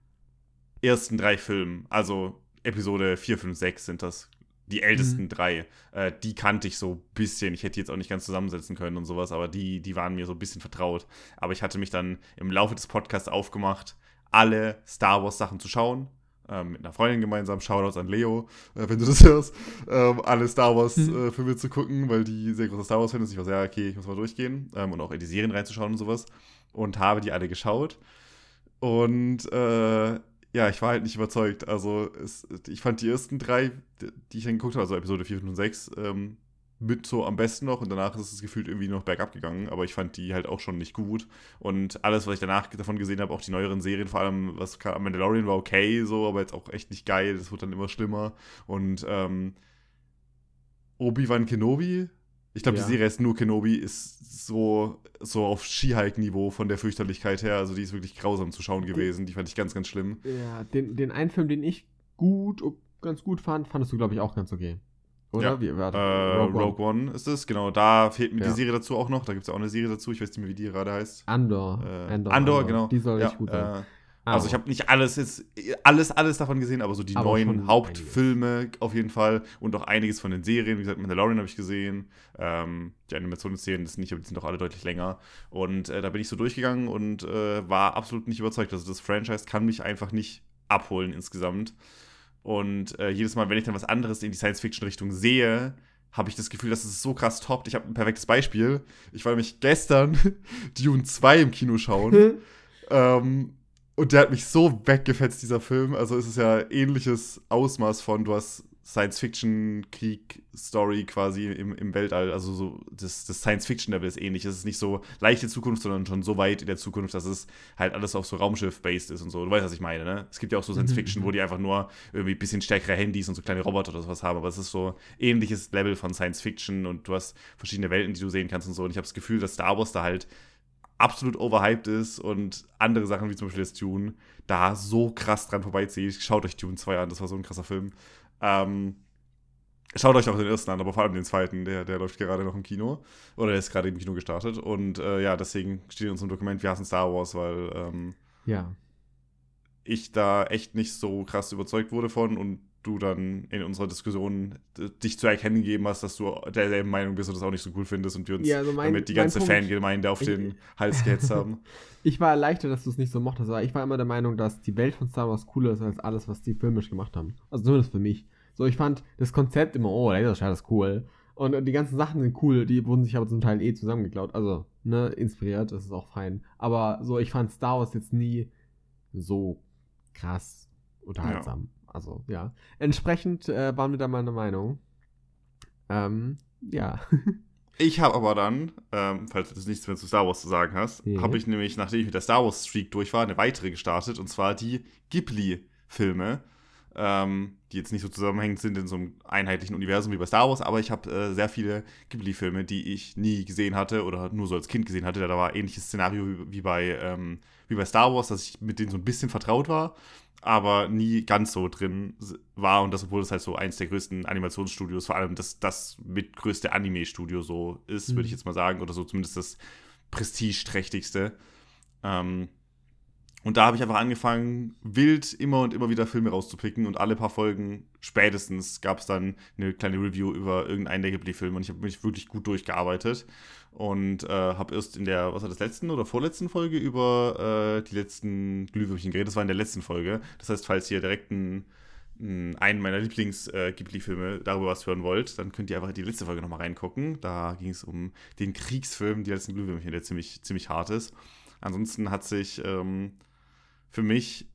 ersten drei Filmen, also Episode 4, 5, 6 sind das, die ältesten mhm. drei, äh, die kannte ich so ein bisschen. Ich hätte die jetzt auch nicht ganz zusammensetzen können und sowas, aber die, die waren mir so ein bisschen vertraut. Aber ich hatte mich dann im Laufe des Podcasts aufgemacht, alle Star Wars Sachen zu schauen. Ähm, mit einer Freundin gemeinsam, Shoutouts an Leo, äh, wenn du das hörst, ähm, alle Star Wars mhm. äh, Filme zu gucken, weil die sehr große Star Wars Fan ist. Ich war sehr, okay, ich muss mal durchgehen ähm, und auch in die Serien reinzuschauen und sowas. Und habe die alle geschaut. Und äh, ja, ich war halt nicht überzeugt. Also, es, ich fand die ersten drei, die ich dann geguckt habe, also Episode 4, 5 und 6, ähm, mit so am besten noch. Und danach ist es gefühlt irgendwie noch bergab gegangen, aber ich fand die halt auch schon nicht gut. Und alles, was ich danach davon gesehen habe, auch die neueren Serien, vor allem was Mandalorian war okay, so, aber jetzt auch echt nicht geil, das wird dann immer schlimmer. Und ähm, Obi-Wan Kenobi, ich glaube, Ja. die Serie ist nur Kenobi, ist so, so auf Skihike-Niveau von der Fürchterlichkeit her, also die ist wirklich grausam zu schauen gewesen, die fand ich ganz, ganz schlimm. Ja, den, den einen Film, den ich gut, ganz gut fand, fandest du, glaube ich, auch ganz okay. Oder? Ja. Wie, warte, Äh, Rogue, One. ist es, genau. Da fehlt mir Ja. die Serie dazu auch noch. Da gibt es auch eine Serie dazu. Ich weiß nicht mehr, wie die gerade heißt. Andor. Äh, Andor, Andor, genau. Die soll ja, echt gut sein. äh, also ich habe nicht alles jetzt, alles, alles davon gesehen, aber so die Aber neuen Hauptfilme auf jeden Fall und auch einiges von den Serien. Wie gesagt, Mandalorian habe ich gesehen. Ähm, die Animationsserien das nicht, aber die sind doch alle deutlich länger. Und äh, da bin ich so durchgegangen und äh, war absolut nicht überzeugt. Also das Franchise kann mich einfach nicht abholen insgesamt. Und äh, jedes Mal, wenn ich dann was anderes in die Science-Fiction-Richtung sehe, habe ich das Gefühl, dass es so krass toppt. Ich habe ein perfektes Beispiel. Ich war nämlich gestern Dune 2 im Kino schauen. ähm, und der hat mich so weggefetzt, dieser Film. Also es ist ja ähnliches Ausmaß von, du hast Science-Fiction-Krieg-Story quasi im, im Weltall. Also so das, das Science-Fiction-Level ist ähnlich. Es ist nicht so leichte Zukunft, sondern schon so weit in der Zukunft, dass es halt alles auf so Raumschiff-based ist und so. Du weißt, was ich meine, ne? Es gibt ja auch so Science-Fiction, wo die einfach nur irgendwie ein bisschen stärkere Handys und so kleine Roboter oder sowas haben. Aber es ist so ähnliches Level von Science-Fiction und du hast verschiedene Welten, die du sehen kannst und so. Und ich habe das Gefühl, dass Star Wars da halt absolut overhyped ist und andere Sachen wie zum Beispiel das Dune da so krass dran vorbeizieht. Schaut euch Dune 2 an, das war so ein krasser Film. Ähm, schaut euch auch den ersten an, aber vor allem den zweiten, der, der läuft gerade noch im Kino. Oder der ist gerade im Kino gestartet. Und äh, ja, deswegen steht in unserem Dokument, wir hassen Star Wars, weil ähm, Ja. ich da echt nicht so krass überzeugt wurde von und du dann in unserer Diskussion d- dich zu erkennen gegeben hast, dass du derselben Meinung bist und das auch nicht so cool findest und wir uns Ja, also mein- damit die ganze Punkt- Fangemeinde auf Ich- den Hals gehetzt haben. Ich war erleichtert, dass du es nicht so mochtest, aber ich war immer der Meinung, dass die Welt von Star Wars cooler ist als alles, was die filmisch gemacht haben. Also zumindest für mich. So, ich fand das Konzept immer, oh, Laserschwert ist cool. Und, und die ganzen Sachen sind cool, die wurden sich aber zum Teil eh zusammengeklaut. Also, ne, inspiriert, das ist auch fein. Aber so, ich fand Star Wars jetzt nie so krass unterhaltsam. Also, ja. Entsprechend äh, waren wir da meiner Meinung. Ähm, ja. Ich habe aber dann, ähm, falls du nichts mehr zu Star Wars zu sagen hast, Ja. habe ich nämlich, nachdem ich mit der Star Wars Streak durch war, eine weitere gestartet und zwar die Ghibli-Filme, ähm, die jetzt nicht so zusammenhängend sind in so einem einheitlichen Universum wie bei Star Wars, aber ich habe äh, sehr viele Ghibli-Filme, die ich nie gesehen hatte oder nur so als Kind gesehen hatte. Da war ähnliches Szenario wie, wie bei, ähm, wie bei Star Wars, dass ich mit denen so ein bisschen vertraut war, aber nie ganz so drin war und das, obwohl es halt so eins der größten Animationsstudios, vor allem das, das mitgrößte Anime-Studio so ist, würde ich Mhm. jetzt mal sagen, oder so zumindest das prestigeträchtigste. Ähm, und da habe ich einfach angefangen, wild immer und immer wieder Filme rauszupicken und alle paar Folgen spätestens gab es dann eine kleine Review über irgendeinen der Ghibli-Filme und ich habe mich wirklich gut durchgearbeitet und äh, habe erst in der, was war das, letzten oder vorletzten Folge über äh, die letzten Glühwürmchen geredet. Das war in der letzten Folge. Das heißt, falls ihr direkt einen, einen meiner Lieblings-Ghibli-Filme darüber was hören wollt, dann könnt ihr einfach in die letzte Folge nochmal reingucken. Da ging es um den Kriegsfilm, die letzten Glühwürmchen, der ziemlich, ziemlich hart ist. Ansonsten hat sich ähm, für mich,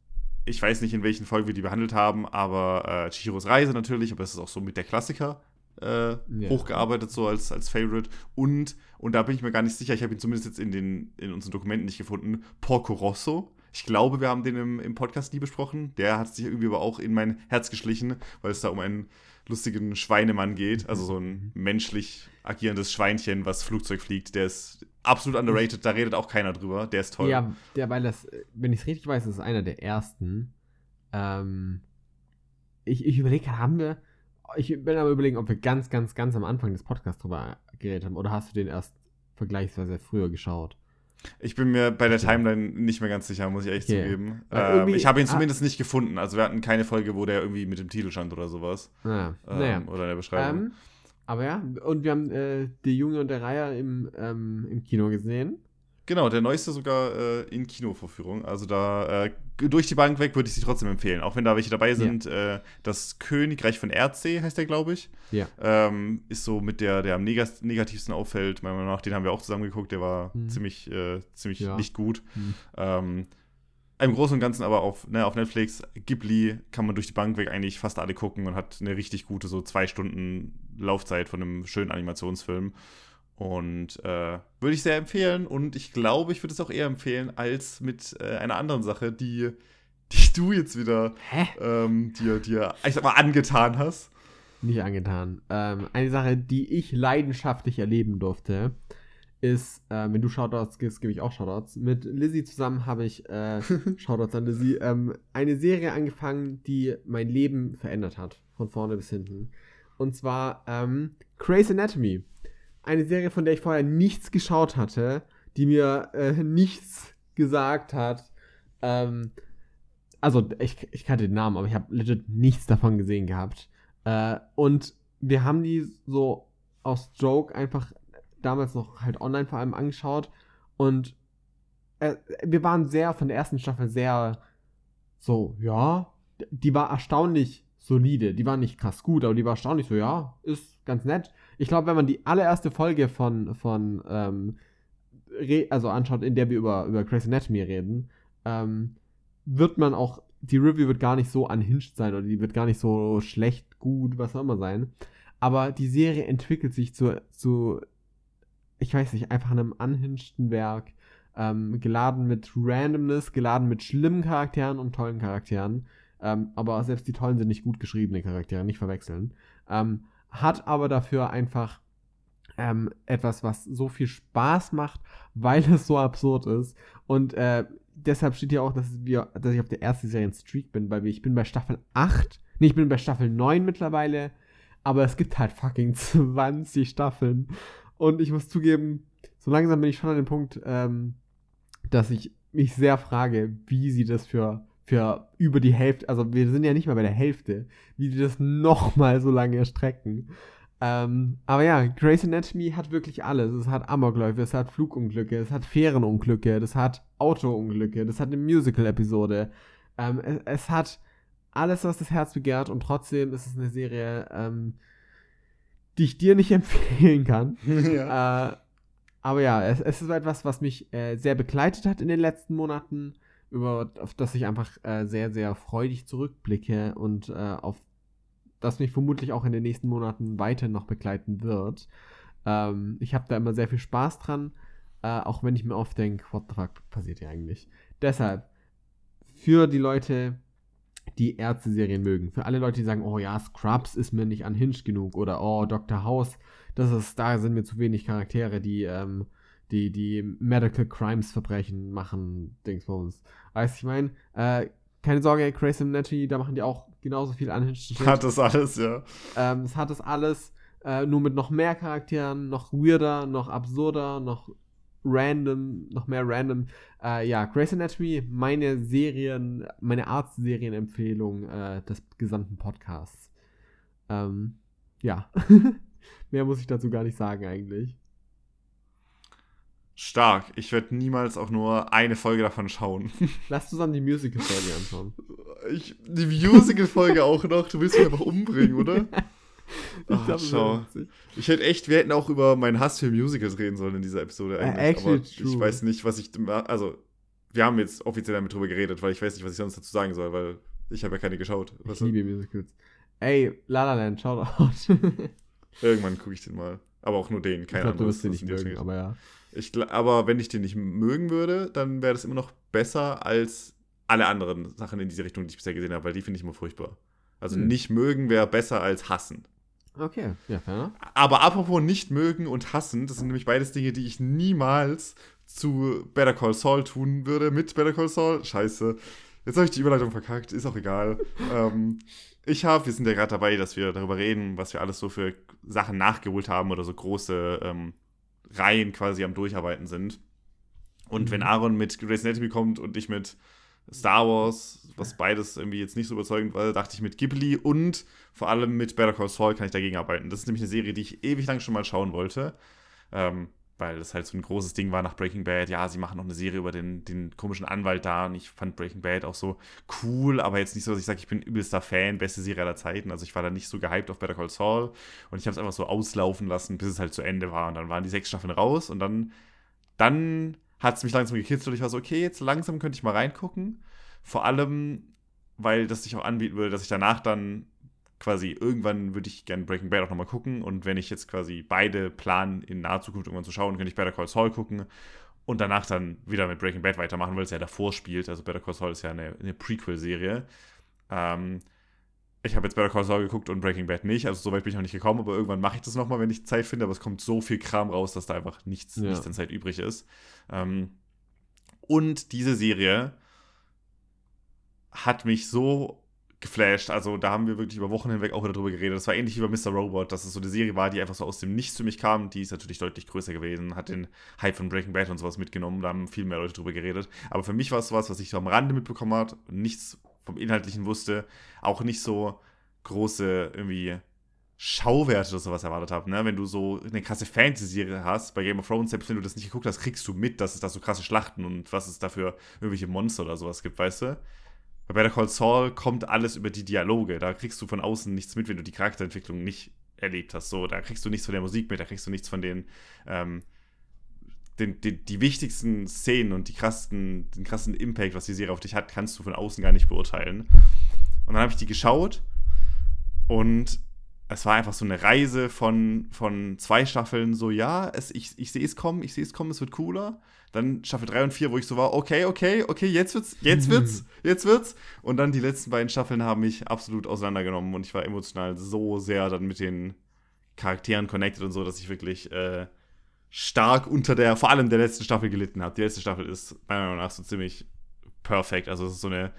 ich weiß nicht, in welchen Folgen wir die behandelt haben, aber äh, Chihiros Reise natürlich, aber es ist auch so mit der Klassiker äh, Ja. hochgearbeitet, so als, als Favorite. Und, und da bin ich mir gar nicht sicher, ich habe ihn zumindest jetzt in, den, in unseren Dokumenten nicht gefunden, Porco Rosso. Ich glaube, wir haben den im, im Podcast nie besprochen. Der hat sich irgendwie aber auch in mein Herz geschlichen, weil es da um einen lustigen Schweinemann geht. Also so ein menschlich agierendes Schweinchen, was Flugzeug fliegt. Der ist absolut underrated. Da redet auch keiner drüber. Der ist toll. Ja, der, weil das, wenn ich es richtig weiß, ist einer der ersten. Ähm, ich ich überlege, haben wir. Ich bin aber überlegen, ob wir ganz, ganz, ganz am Anfang des Podcasts drüber geredet haben. Oder hast du den erst vergleichsweise früher geschaut? Ich bin mir bei der. Timeline nicht mehr ganz sicher, muss ich echt Okay. zugeben. Ähm, ich habe ihn ah- zumindest nicht gefunden. Also wir hatten keine Folge, wo der irgendwie mit dem Titel stand oder sowas. Naja, Ähm, naja. Oder in der Beschreibung. Aber ja, und wir haben äh, die Junge und der Reiher im, ähm, im Kino gesehen. Genau, der neueste sogar äh, in Kinovorführung. Also da äh, durch die Bank weg würde ich sie trotzdem empfehlen. Auch wenn da welche dabei sind. Äh, das Königreich von Erdsee heißt der, glaube ich. Ja. Ähm, ist so mit der, der am negativsten auffällt. Meiner Meinung nach, den haben wir auch zusammen geguckt. Der war Mhm. ziemlich, äh, ziemlich Ja. nicht gut. Mhm. Ähm, im Großen und Ganzen aber auf, ne, auf Netflix, Ghibli kann man durch die Bank weg eigentlich fast alle gucken und hat eine richtig gute, so zwei Stunden Laufzeit von einem schönen Animationsfilm. Und äh, würde ich sehr empfehlen. Und ich glaube, ich würde es auch eher empfehlen als mit äh, einer anderen Sache, die, die du jetzt wieder ähm, dir, dir, ich sag mal, angetan hast. Nicht angetan. Ähm, eine Sache, die ich leidenschaftlich erleben durfte, ist, äh, wenn du Shoutouts gibst, gebe ich auch Shoutouts. Mit Lizzie zusammen habe ich, äh, Shoutouts an Lizzie, ähm, eine Serie angefangen, die mein Leben verändert hat. Von vorne bis hinten. Und zwar ähm, Grey's Anatomy. Eine Serie, von der ich vorher nichts geschaut hatte, die mir äh, nichts gesagt hat. Ähm, also, ich, ich kannte den Namen, aber ich habe legit nichts davon gesehen gehabt. Äh, und wir haben die so aus Joke einfach damals noch halt online vor allem angeschaut und äh, wir waren sehr von der ersten Staffel sehr so, ja, die war erstaunlich solide. Die war nicht krass gut, aber die war erstaunlich so, ja, ist ganz nett. Ich glaube, wenn man die allererste Folge von, von ähm, also anschaut, in der wir über, über Grey's Anatomy reden, ähm, wird man auch, die Review wird gar nicht so unhinged sein oder die wird gar nicht so schlecht, gut, was auch immer sein. Aber die Serie entwickelt sich zu, zu ich weiß nicht, einfach einem unhingeden Werk, ähm, geladen mit Randomness, geladen mit schlimmen Charakteren und tollen Charakteren. Ähm, aber selbst die tollen sind nicht gut geschriebene Charaktere, nicht verwechseln. Ähm, hat aber dafür einfach ähm, etwas, was so viel Spaß macht, weil es so absurd ist. Und äh, deshalb steht hier auch, dass, wir, dass ich auf der ersten Serien-Streak bin, weil ich bin bei Staffel 8, nee, ich bin bei Staffel 9 mittlerweile, aber es gibt halt fucking 20 Staffeln. Und ich muss zugeben, so langsam bin ich schon an dem Punkt, ähm, dass ich mich sehr frage, wie sie das für, für über die Hälfte, also wir sind ja nicht mal bei der Hälfte, wie sie das nochmal so lange erstrecken. Ähm, aber ja, Grey's Anatomy hat wirklich alles. Es hat Amokläufe, es hat Flugunglücke, es hat Fährenunglücke, es hat Autounglücke, das hat eine Musical-Episode. Ähm, es, es, hat alles, was das Herz begehrt und trotzdem ist es eine Serie, ähm, die ich dir nicht empfehlen kann. ja. Äh, aber ja, es, es, ist etwas, was mich äh, sehr begleitet hat in den letzten Monaten, über, auf das ich einfach äh, sehr, sehr freudig zurückblicke und äh, auf das mich vermutlich auch in den nächsten Monaten weiter noch begleiten wird. Ähm, ich habe da immer sehr viel Spaß dran, äh, auch wenn ich mir oft denke, what the fuck passiert hier eigentlich? Deshalb, für die Leute, die Ärzte-Serien mögen. Für alle Leute, die sagen, oh ja, Scrubs ist mir nicht unhinged genug oder oh, Dr. House, das ist, da sind mir zu wenig Charaktere, die, ähm, die, die Medical Crimes Verbrechen machen, Dingsbums. Weißt du, ich meine, äh, keine Sorge, Grace Anatomy, da machen die auch genauso viel unhinged Hat das alles, ja. Ähm, es hat das alles, äh, nur mit noch mehr Charakteren, noch weirder, noch absurder, noch random, noch mehr random. Äh, ja, Grey's Anatomy, meine Serien, meine Arztserienempfehlung äh, des gesamten Podcasts. Ähm, ja. mehr muss ich dazu gar nicht sagen eigentlich. Stark. Ich werde niemals auch nur eine Folge davon schauen. Lass zusammen die Musical-Folge anschauen. Ich, die Musical-Folge auch noch. Du willst mich einfach umbringen, oder? ich Ach, schau. Ich hätte echt, wir hätten auch über meinen Hass für Musicals reden sollen in dieser Episode eigentlich. Uh, aber true. ich weiß nicht, was ich. Also, wir haben jetzt offiziell damit drüber geredet, weil ich weiß nicht, was ich sonst dazu sagen soll, weil ich habe ja keine geschaut. Ich liebe Musicals. Ey, La La Land, schau out. Irgendwann gucke ich den mal. Aber auch nur den, keine Ahnung. Du wirst den nicht mögen, aber ja. Ich, aber wenn ich den nicht mögen würde, dann wäre das immer noch besser als alle anderen Sachen in diese Richtung, die ich bisher gesehen habe, weil die finde ich immer furchtbar. Also hm. nicht mögen wäre besser als hassen. Okay, ja, fair Aber apropos nicht mögen und hassen, das sind nämlich beides Dinge, die ich niemals zu Better Call Saul tun würde. Mit Better Call Saul. Scheiße. Jetzt habe ich die Überleitung verkackt, ist auch egal. ähm, ich habe, wir sind ja gerade dabei, dass wir darüber reden, was wir alles so für Sachen nachgeholt haben oder so große ähm, Reihen quasi am Durcharbeiten sind. Und mhm. wenn Aaron mit Grey's Anatomy kommt und ich mit Star Wars, was beides irgendwie jetzt nicht so überzeugend war, dachte ich mit Ghibli und vor allem mit Better Call Saul kann ich dagegen arbeiten. Das ist nämlich eine Serie, die ich ewig lang schon mal schauen wollte. Ähm, weil das halt so ein großes Ding war nach Breaking Bad. Ja, sie machen noch eine Serie über den, den komischen Anwalt da und ich fand Breaking Bad auch so cool, aber jetzt nicht so, dass ich sage, ich bin übelster Fan, beste Serie aller Zeiten. Also ich war da nicht so gehypt auf Better Call Saul und ich habe es einfach so auslaufen lassen, bis es halt zu Ende war. Und dann waren die sechs Staffeln raus und dann, dann hat es mich langsam gekitzelt und ich war so, okay, jetzt langsam könnte ich mal reingucken. Vor allem, weil das sich auch anbieten würde, dass ich danach dann quasi irgendwann würde ich gerne Breaking Bad auch nochmal gucken und wenn ich jetzt quasi beide plan, in naher Zukunft irgendwann zu schauen, könnte ich Better Call Saul gucken und danach dann wieder mit Breaking Bad weitermachen, weil es ja davor spielt. Also Better Call Saul ist ja eine, eine Prequel-Serie. Ähm, ich habe jetzt Better Call Saul geguckt und Breaking Bad nicht, also soweit bin ich noch nicht gekommen, aber irgendwann mache ich das nochmal, wenn ich Zeit finde, aber es kommt so viel Kram raus, dass da einfach nichts, ja. nichts an Zeit übrig ist. Ähm, und diese Serie hat mich so geflasht. Also da haben wir wirklich über Wochen hinweg auch wieder drüber geredet. Das war ähnlich wie bei Mr. Robot, dass es so eine Serie war, die einfach so aus dem Nichts zu mich kam. Die ist natürlich deutlich größer gewesen, hat den Hype von Breaking Bad und sowas mitgenommen. Da haben viel mehr Leute drüber geredet. Aber für mich war es sowas, was ich so am Rande mitbekommen habe, nichts vom Inhaltlichen wusste, auch nicht so große irgendwie Schauwerte oder sowas erwartet habe. Ne? Wenn du so eine krasse Fantasy-Serie hast, bei Game of Thrones, selbst wenn du das nicht geguckt hast, kriegst du mit, dass es da so krasse Schlachten und was es da für irgendwelche Monster oder sowas gibt, weißt du? Bei Better Call Saul kommt alles über die Dialoge. Da kriegst du von außen nichts mit, wenn du die Charakterentwicklung nicht erlebt hast. So, da kriegst du nichts von der Musik mit, da kriegst du nichts von den, ähm, den, den, die wichtigsten Szenen und die krassen, den krassen Impact, was die Serie auf dich hat, kannst du von außen gar nicht beurteilen. Und dann habe ich die geschaut und es war einfach so eine Reise von, von zwei Staffeln, so ja, es, ich, ich sehe es kommen, ich sehe es kommen, es wird cooler. Dann Staffel 3 und 4, wo ich so war, okay, okay, okay, jetzt wird's, jetzt wird's, jetzt wird's. Und dann die letzten beiden Staffeln haben mich absolut auseinandergenommen und ich war emotional so sehr dann mit den Charakteren connected und so, dass ich wirklich äh, stark unter der, vor allem der letzten Staffel gelitten habe. Die letzte Staffel ist meiner Meinung nach so ziemlich perfekt. Also es ist so eine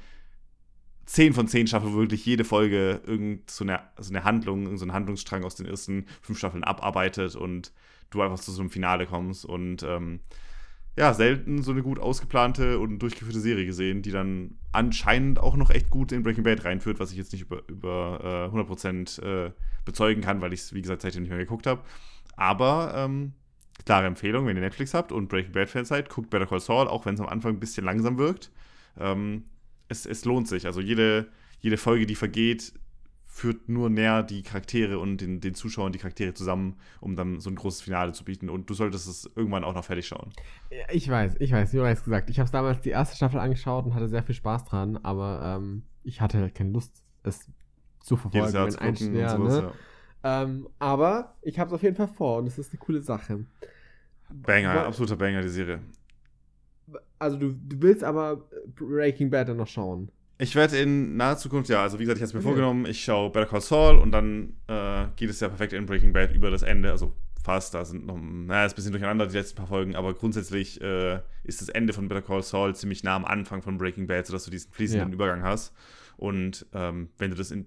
10 von 10 Staffeln, wo wirklich jede Folge irgend so eine, so eine Handlung, so einen Handlungsstrang aus den ersten fünf Staffeln abarbeitet und du einfach zu so einem Finale kommst und ähm, ja, selten so eine gut ausgeplante und durchgeführte Serie gesehen, die dann anscheinend auch noch echt gut in Breaking Bad reinführt, was ich jetzt nicht über, über äh, 100% äh, bezeugen kann, weil ich es, wie gesagt, seitdem nicht mehr geguckt habe. Aber ähm, klare Empfehlung, wenn ihr Netflix habt und Breaking Bad-Fans seid, guckt Better Call Saul, auch wenn es am Anfang ein bisschen langsam wirkt. Ähm, es, es lohnt sich. Also jede, jede Folge, die vergeht, führt nur näher die Charaktere und den, den Zuschauern die Charaktere zusammen, um dann so ein großes Finale zu bieten. Und du solltest es irgendwann auch noch fertig schauen. Ich weiß, ich weiß, wie du hast gesagt. Ich habe es damals die erste Staffel angeschaut und hatte sehr viel Spaß dran, aber ähm, ich hatte halt keine Lust, es zu verfolgen. Jedes Jahr zu gucken Jahr, sowas, ne? ja. ähm, aber ich habe es auf jeden Fall vor und es ist eine coole Sache. Banger, aber, absoluter Banger, die Serie. Also du, du willst aber Breaking Bad dann noch schauen. Ich werde in naher Zukunft, ja, also wie gesagt, ich habe es mir okay. vorgenommen, ich schaue Better Call Saul und dann äh, geht es ja perfekt in Breaking Bad über das Ende, also fast, da sind noch, naja, ist ein bisschen durcheinander die letzten paar Folgen, aber grundsätzlich äh, ist das Ende von Better Call Saul ziemlich nah am Anfang von Breaking Bad, sodass du diesen fließenden ja. Übergang hast. Und ähm, wenn du das in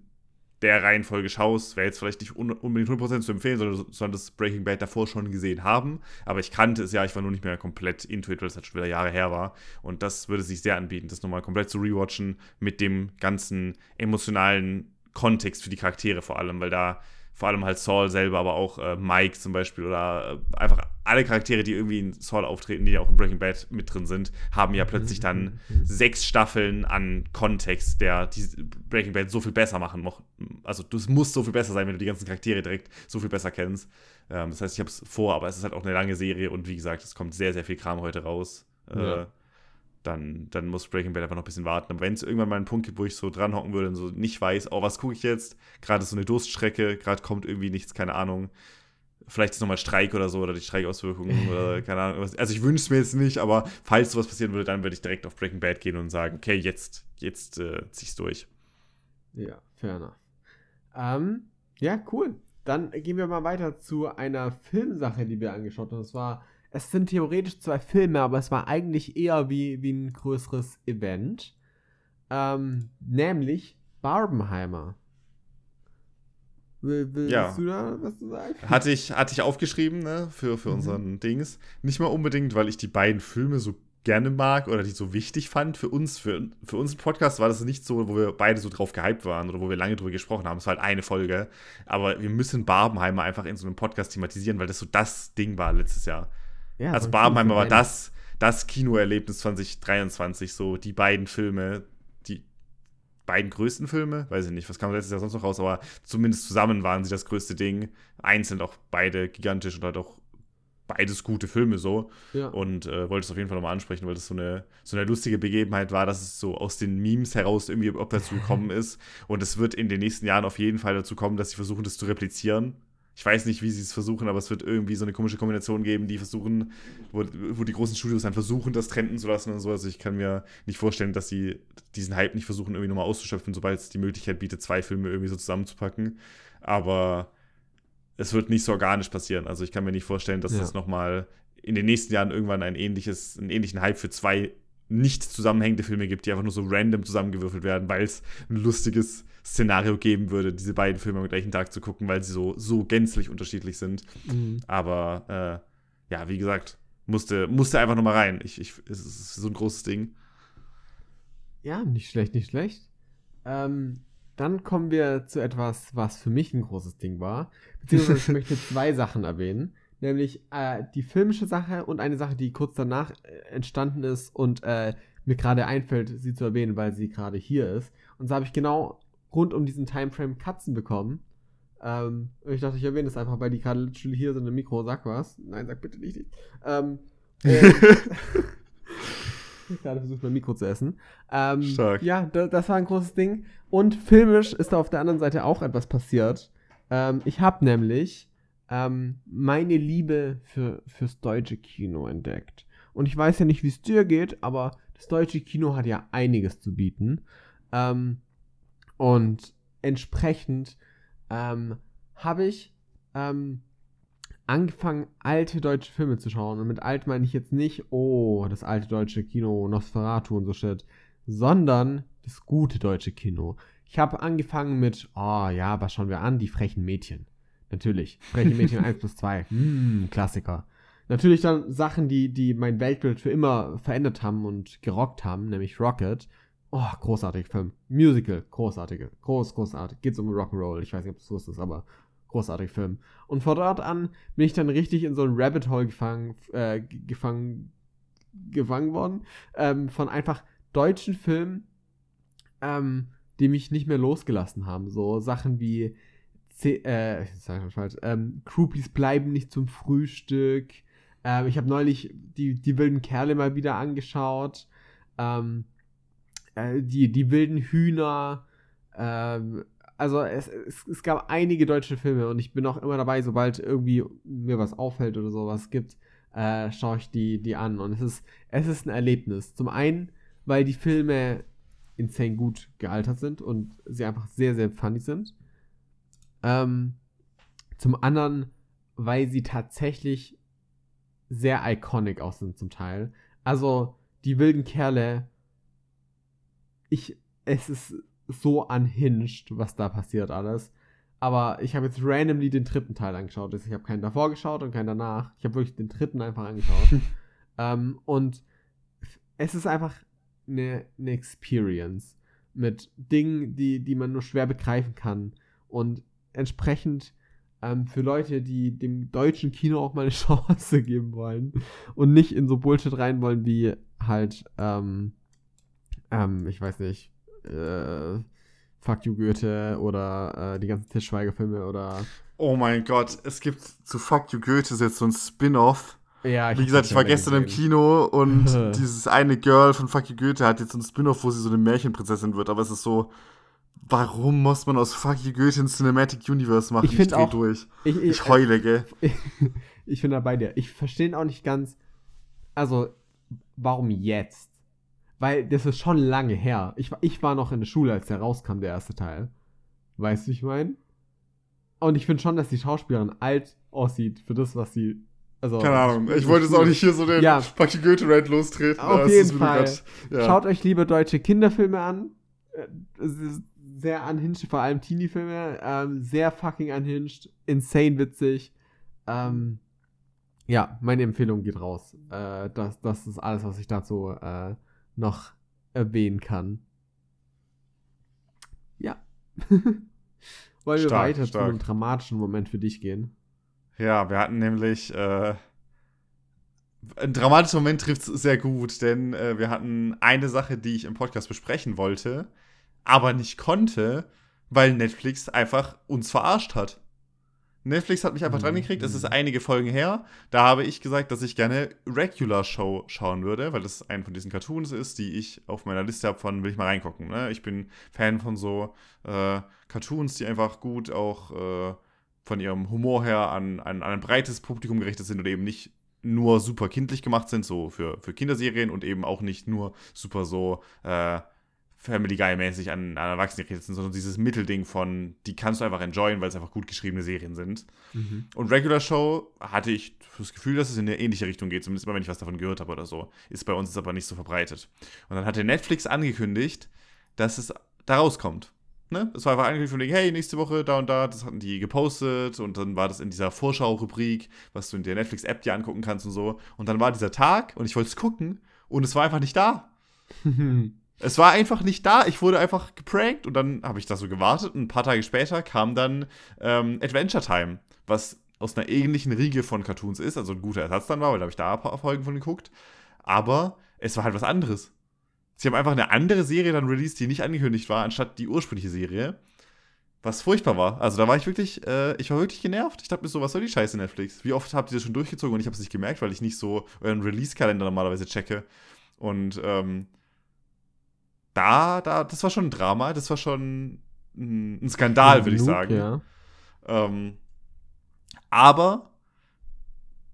der Reihenfolge schaust, wäre jetzt vielleicht nicht unbedingt 100% zu empfehlen, sondern, sondern das Breaking Bad davor schon gesehen haben. Aber ich kannte es ja, ich war nur nicht mehr komplett into it, weil es halt schon wieder Jahre her war. Und das würde sich sehr anbieten, das nochmal komplett zu rewatchen mit dem ganzen emotionalen Kontext für die Charaktere vor allem, weil da vor allem halt Saul selber, aber auch äh, Mike zum Beispiel oder äh, einfach alle Charaktere, die irgendwie in Saul auftreten, die ja auch in Breaking Bad mit drin sind, haben ja plötzlich dann mhm. sechs Staffeln an Kontext, der die Breaking Bad so viel besser machen muss. Also das muss so viel besser sein, wenn du die ganzen Charaktere direkt so viel besser kennst. Ähm, das heißt, ich habe es vor, aber es ist halt auch eine lange Serie und wie gesagt, es kommt sehr, sehr viel Kram heute raus. Äh, ja. Dann, dann muss Breaking Bad einfach noch ein bisschen warten. Aber wenn es irgendwann mal einen Punkt gibt, wo ich so dranhocken würde und so nicht weiß, oh, was gucke ich jetzt? Gerade so eine Durststrecke, gerade kommt irgendwie nichts, keine Ahnung. Vielleicht ist nochmal Streik oder so oder die Streikauswirkungen oder keine Ahnung. Also ich wünsche es mir jetzt nicht, aber falls sowas passieren würde, dann würde ich direkt auf Breaking Bad gehen und sagen, okay, jetzt, jetzt äh, zieh's durch. Ja, fair enough. Ähm, ja, cool. Dann gehen wir mal weiter zu einer Filmsache, die wir angeschaut haben. Das war es sind theoretisch zwei Filme, aber es war eigentlich eher wie, wie ein größeres Event. Ähm, nämlich Barbenheimer. Will, willst ja. du da was sagen? Hatte ich, hatte ich aufgeschrieben, ne, für, für mhm. unseren Dings. Nicht mal unbedingt, weil ich die beiden Filme so gerne mag oder die so wichtig fand. Für uns, für, für unseren Podcast war das nicht so, wo wir beide so drauf gehypt waren oder wo wir lange drüber gesprochen haben. Es war halt eine Folge. Aber wir müssen Barbenheimer einfach in so einem Podcast thematisieren, weil das so das Ding war letztes Jahr. Ja, also Barbenheimer war das, das Kinoerlebnis 2023, so die beiden Filme, die beiden größten Filme, weiß ich nicht, was kam letztes Jahr sonst noch raus, aber zumindest zusammen waren sie das größte Ding. Einzeln auch beide gigantisch und halt auch beides gute Filme so. Ja. Und äh, wollte es auf jeden Fall nochmal ansprechen, weil das so eine, so eine lustige Begebenheit war, dass es so aus den Memes heraus irgendwie ob dazu gekommen ist. Und es wird in den nächsten Jahren auf jeden Fall dazu kommen, dass sie versuchen, das zu replizieren. Ich weiß nicht, wie sie es versuchen, aber es wird irgendwie so eine komische Kombination geben, die versuchen, wo, wo die großen Studios dann versuchen, das trenden zu lassen und so. Also ich kann mir nicht vorstellen, dass sie diesen Hype nicht versuchen, irgendwie nochmal auszuschöpfen, sobald es die Möglichkeit bietet, zwei Filme irgendwie so zusammenzupacken. Aber es wird nicht so organisch passieren. Also ich kann mir nicht vorstellen, dass Ja. das nochmal in den nächsten Jahren irgendwann ein ähnliches, einen ähnlichen Hype für zwei nicht zusammenhängende Filme gibt, die einfach nur so random zusammengewürfelt werden, weil es ein lustiges Szenario geben würde, diese beiden Filme am gleichen Tag zu gucken, weil sie so, so gänzlich unterschiedlich sind. Mhm. Aber äh, ja, wie gesagt, musste, musste einfach nochmal rein. Ich, ich, es ist so ein großes Ding. Ja, nicht schlecht, nicht schlecht. Ähm, dann kommen wir zu etwas, was für mich ein großes Ding war. Beziehungsweise ich möchte zwei Sachen erwähnen. Nämlich äh, die filmische Sache und eine Sache, die kurz danach äh, entstanden ist und äh, mir gerade einfällt, sie zu erwähnen, weil sie gerade hier ist. Und so habe ich genau rund um diesen Timeframe Katzen bekommen. Ähm, und ich dachte, ich erwähne das einfach, weil die gerade literally hier sind im Mikro. Sag was. Nein, sag bitte nicht. Ähm, gerade versucht, mein Mikro zu essen. Ähm, Stark. Ja, da, das war ein großes Ding. Und filmisch ist da auf der anderen Seite auch etwas passiert. Ähm, ich habe nämlich ähm, meine Liebe für, fürs deutsche Kino entdeckt. Und ich weiß ja nicht, wie es dir geht, aber das deutsche Kino hat ja einiges zu bieten. Ähm, und entsprechend ähm, habe ich ähm, angefangen, alte deutsche Filme zu schauen. Und mit alt meine ich jetzt nicht, oh, das alte deutsche Kino, Nosferatu und so Shit, sondern das gute deutsche Kino. Ich habe angefangen mit, oh ja, was schauen wir an? Die frechen Mädchen. Natürlich. Freche Mädchen 1 plus 2. Hm, Klassiker. Natürlich dann Sachen, die, die mein Weltbild für immer verändert haben und gerockt haben, nämlich Rocket. Oh, großartiger Film. Musical, großartige. Groß, großartig. Geht's um Rock'n'Roll. Ich weiß nicht, ob es wusstest, aber großartiger Film. Und von dort an bin ich dann richtig in so ein Rabbit Hole gefangen, äh, gefangen, gefangen worden. Ähm, von einfach deutschen Filmen, ähm, die mich nicht mehr losgelassen haben. So Sachen wie C äh, ich sag falsch, ähm, Groupies bleiben nicht zum Frühstück. Ähm, ich habe neulich die, die wilden Kerle mal wieder angeschaut. Ähm, äh, die, die wilden Hühner. Ähm, also es, es, es gab einige deutsche Filme und ich bin auch immer dabei, sobald irgendwie mir was auffällt oder sowas gibt, äh, schaue ich die, die an. Und es ist, es ist ein Erlebnis. Zum einen, weil die Filme insane gut gealtert sind und sie einfach sehr, sehr funny sind. Ähm, zum anderen, weil sie tatsächlich sehr iconic auch sind zum Teil. Also, die wilden Kerle, ich, es ist so unhinged, was da passiert alles. Aber ich habe jetzt randomly den dritten Teil angeschaut. Also Ich habe keinen davor geschaut und keinen danach. Ich habe wirklich den dritten einfach angeschaut. ähm, und es ist einfach eine, eine Experience mit Dingen, die, die man nur schwer begreifen kann. Und entsprechend ähm, für Leute, die dem deutschen Kino auch mal eine Chance geben wollen und nicht in so Bullshit rein wollen wie halt, ähm, ähm, ich weiß nicht, äh, Fuck You Goethe oder äh, die ganzen Tischschweigerfilme oder. Oh mein Gott, es gibt zu Fuck You Goethe jetzt so ein Spin-off. Ja, Wie gesagt, ich war gestern im Kino und dieses eine Girl von Fuck You Goethe hat jetzt so ein Spin-off, wo sie so eine Märchenprinzessin wird, aber es ist so, warum muss man aus Fuck You Goethe ein Cinematic Universe machen? Ich find dreh auch- durch. Ich, ich, Ich heule, gell? ich bin da bei dir. Ich verstehe auch nicht ganz. Also, warum jetzt? Weil das ist schon lange her. Ich, war- ich war noch in der Schule, als der rauskam, der erste Teil. Weißt du, wie ich meine? Und ich finde schon, dass die Schauspielerin alt aussieht für das, was sie. Also, Keine Ahnung, ich wollte jetzt auch nicht hier so den Ja. Fuck You Goethe-Rant lostreten. Auf jeden Fall. grad- ja. Schaut euch lieber deutsche Kinderfilme an. Äh, sehr unhinged, vor allem Teenie-Filme. Ähm, sehr fucking unhinged. Insane witzig. Ähm, ja, meine Empfehlung geht raus. Äh, das, das ist alles, was ich dazu äh, noch erwähnen kann. Ja. Wollen wir Stark, weiter zu stark. einem dramatischen Moment für dich gehen? Ja, wir hatten nämlich äh, ein dramatischer Moment trifft es sehr gut, denn äh, wir hatten eine Sache, die ich im Podcast besprechen wollte, aber nicht konnte, weil Netflix einfach uns verarscht hat. Netflix hat mich einfach Mhm. dran gekriegt. Es ist Mhm. einige Folgen her. Da habe ich gesagt, dass ich gerne Regular Show schauen würde, weil das ein von diesen Cartoons ist, die ich auf meiner Liste habe von will ich mal reingucken. Ne? Ich bin Fan von so äh, Cartoons, die einfach gut auch äh, von ihrem Humor her an, an, an ein breites Publikum gerichtet sind und eben nicht nur super kindlich gemacht sind, so für, für Kinderserien und eben auch nicht nur super so äh, Family Guy-mäßig an, an Erwachsene gerichtet sind, sondern dieses Mittelding von, die kannst du einfach enjoyen, weil es einfach gut geschriebene Serien sind. Mhm. Und Regular Show hatte ich das Gefühl, dass es in eine ähnliche Richtung geht, zumindest immer, wenn ich was davon gehört habe oder so. Ist bei uns jetzt aber nicht so verbreitet. Und dann hatte Netflix angekündigt, dass es da rauskommt. Ne? Es war einfach angekündigt von hey, nächste Woche da und da, das hatten die gepostet und dann war das in dieser Vorschau-Rubrik, was du in der Netflix-App dir angucken kannst und so. Und dann war dieser Tag und ich wollte es gucken und es war einfach nicht da. Es war einfach nicht da. Ich wurde einfach geprankt und dann habe ich da so gewartet und ein paar Tage später kam dann ähm, Adventure Time, was aus einer ähnlichen Riege von Cartoons ist, also ein guter Ersatz dann war, weil da habe ich da ein paar Folgen von geguckt. Aber es war halt was anderes. Sie haben einfach eine andere Serie dann released, die nicht angekündigt war, anstatt die ursprüngliche Serie. Was furchtbar war. Also da war ich wirklich, äh, ich war wirklich genervt. Ich dachte mir so, was soll die Scheiße Netflix? Wie oft habt ihr das schon durchgezogen und ich habe es nicht gemerkt, weil ich nicht so euren Release-Kalender normalerweise checke. Und ähm, da, da, das war schon ein Drama, das war schon ein, ein Skandal, würde ich sagen. Ja. Ähm, aber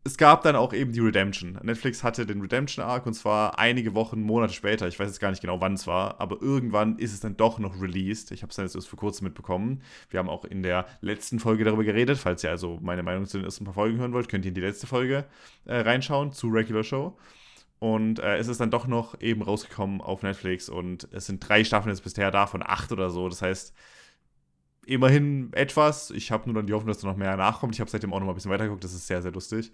es gab dann auch eben die Redemption. Netflix hatte den Redemption Arc und zwar einige Wochen, Monate später. Ich weiß jetzt gar nicht genau, wann es war, aber irgendwann ist es dann doch noch released. Ich habe es dann jetzt erst vor kurzem mitbekommen. Wir haben auch in der letzten Folge darüber geredet. Falls ihr also meine Meinung zu den ersten paar Folgen hören wollt, könnt ihr in die letzte Folge äh, reinschauen zu Regular Show. Und äh, es ist dann doch noch eben rausgekommen auf Netflix und es sind drei Staffeln jetzt bisher da von acht oder so. Das heißt, immerhin etwas. Ich habe nur dann die Hoffnung, dass da noch mehr nachkommt. Ich habe seitdem auch noch mal ein bisschen weitergeguckt. Das ist sehr, sehr lustig.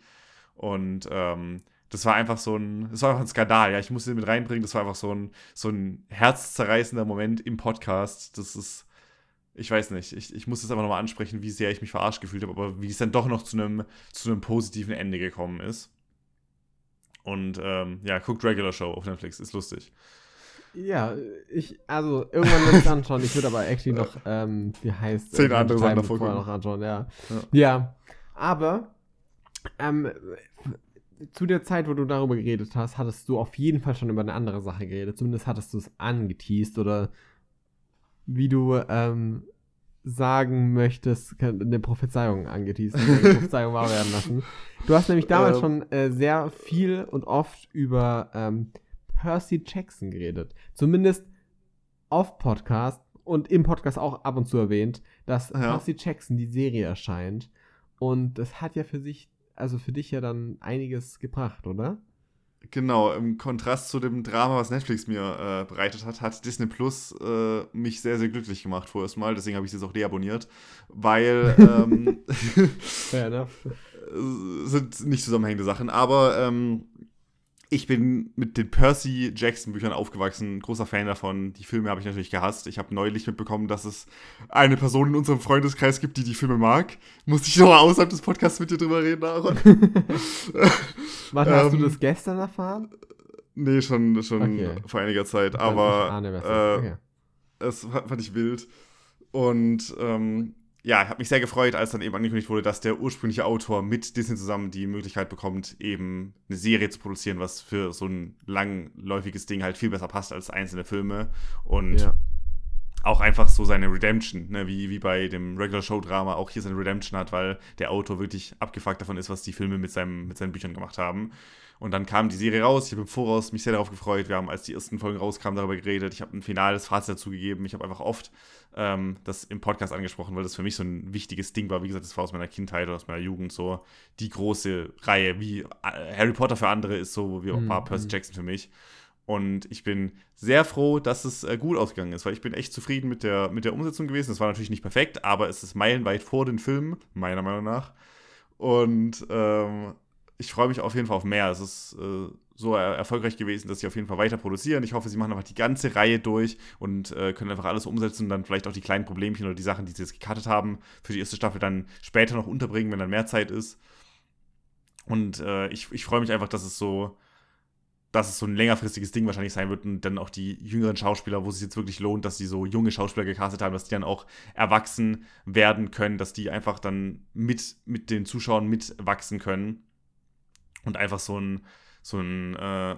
Und ähm, das war einfach so ein, das war einfach ein Skandal. Ja, ich musste den mit reinbringen. Das war einfach so ein, so ein herzzerreißender Moment im Podcast. Das ist, ich weiß nicht. Ich, ich muss das einfach nochmal ansprechen, wie sehr ich mich verarscht gefühlt habe, aber wie es dann doch noch zu einem, zu einem positiven Ende gekommen ist. Und ähm, ja, guckt Regular Show auf Netflix, ist lustig. Ja, ich, also irgendwann will ich es anschauen. Ich würde aber actually noch, ähm, wie heißt Zehn äh, andere Sachen davor noch anschauen, ja. Ja. Ja, aber ähm, zu der Zeit, wo du darüber geredet hast, hattest du auf jeden Fall schon über eine andere Sache geredet. Zumindest hattest du es angeteased oder wie du ähm, sagen möchtest, eine Prophezeiung angeteased, eine Prophezeiung wahr werden lassen. Du hast nämlich damals Ähm. schon äh, sehr viel und oft über ähm, Percy Jackson geredet. Zumindest auf Podcast und im Podcast auch ab und zu erwähnt, dass Ja. Percy Jackson die Serie erscheint. Und das hat ja für sich, also für dich ja dann einiges gebracht, oder? Genau, im Kontrast zu dem Drama, was Netflix mir äh, bereitet hat, hat Disney Plus äh, mich sehr, sehr glücklich gemacht vorerst mal. Deswegen habe ich es jetzt auch deabonniert, weil ähm, Fair enough. sind nicht zusammenhängende Sachen. Aber ähm, ich bin mit den Percy Jackson Büchern aufgewachsen, großer Fan davon. Die Filme habe ich natürlich gehasst. Ich habe neulich mitbekommen, dass es eine Person in unserem Freundeskreis gibt, die die Filme mag. Musste ich noch mal außerhalb des Podcasts mit dir drüber reden, Aaron? Warte, hast du Ähm, das gestern erfahren? nee, schon, schon Okay. vor einiger Zeit. Aber das äh, okay. fand ich wild. Und ähm, ja, ich habe mich sehr gefreut, als dann eben angekündigt wurde, dass der ursprüngliche Autor mit Disney zusammen die Möglichkeit bekommt, eben eine Serie zu produzieren, was für so ein langläufiges Ding halt viel besser passt als einzelne Filme. Und Ja. auch einfach so seine Redemption, ne, wie, wie bei dem Regular Show Drama auch hier seine Redemption hat, weil der Autor wirklich abgefuckt davon ist, was die Filme mit, seinem, mit seinen Büchern gemacht haben. Und dann kam die Serie raus, ich habe im Voraus mich sehr darauf gefreut, wir haben, als die ersten Folgen rauskamen, darüber geredet, ich habe ein finales Fazit dazu gegeben, ich habe einfach oft ähm, das im Podcast angesprochen, weil das für mich so ein wichtiges Ding war, wie gesagt, das war aus meiner Kindheit oder aus meiner Jugend so, die große Reihe, wie äh, Harry Potter für andere ist so, wie auch Mhm, war Percy mhm. Jackson für mich. Und ich bin sehr froh, dass es äh, gut ausgegangen ist, weil ich bin echt zufrieden mit der, mit der Umsetzung gewesen. Es war natürlich nicht perfekt, aber es ist meilenweit vor den Filmen, meiner Meinung nach. Und ähm, ich freue mich auf jeden Fall auf mehr. Es ist äh, so er erfolgreich gewesen, dass sie auf jeden Fall weiter produzieren. Ich hoffe, sie machen einfach die ganze Reihe durch und äh, können einfach alles umsetzen und dann vielleicht auch die kleinen Problemchen oder die Sachen, die sie jetzt gecuttet haben, für die erste Staffel dann später noch unterbringen, wenn dann mehr Zeit ist. Und äh, ich, ich freue mich einfach, dass es so dass es so ein längerfristiges Ding wahrscheinlich sein wird und dann auch die jüngeren Schauspieler, wo es sich jetzt wirklich lohnt, dass die so junge Schauspieler gecastet haben, dass die dann auch erwachsen werden können, dass die einfach dann mit, mit den Zuschauern mitwachsen können und einfach so ein, so ein, äh,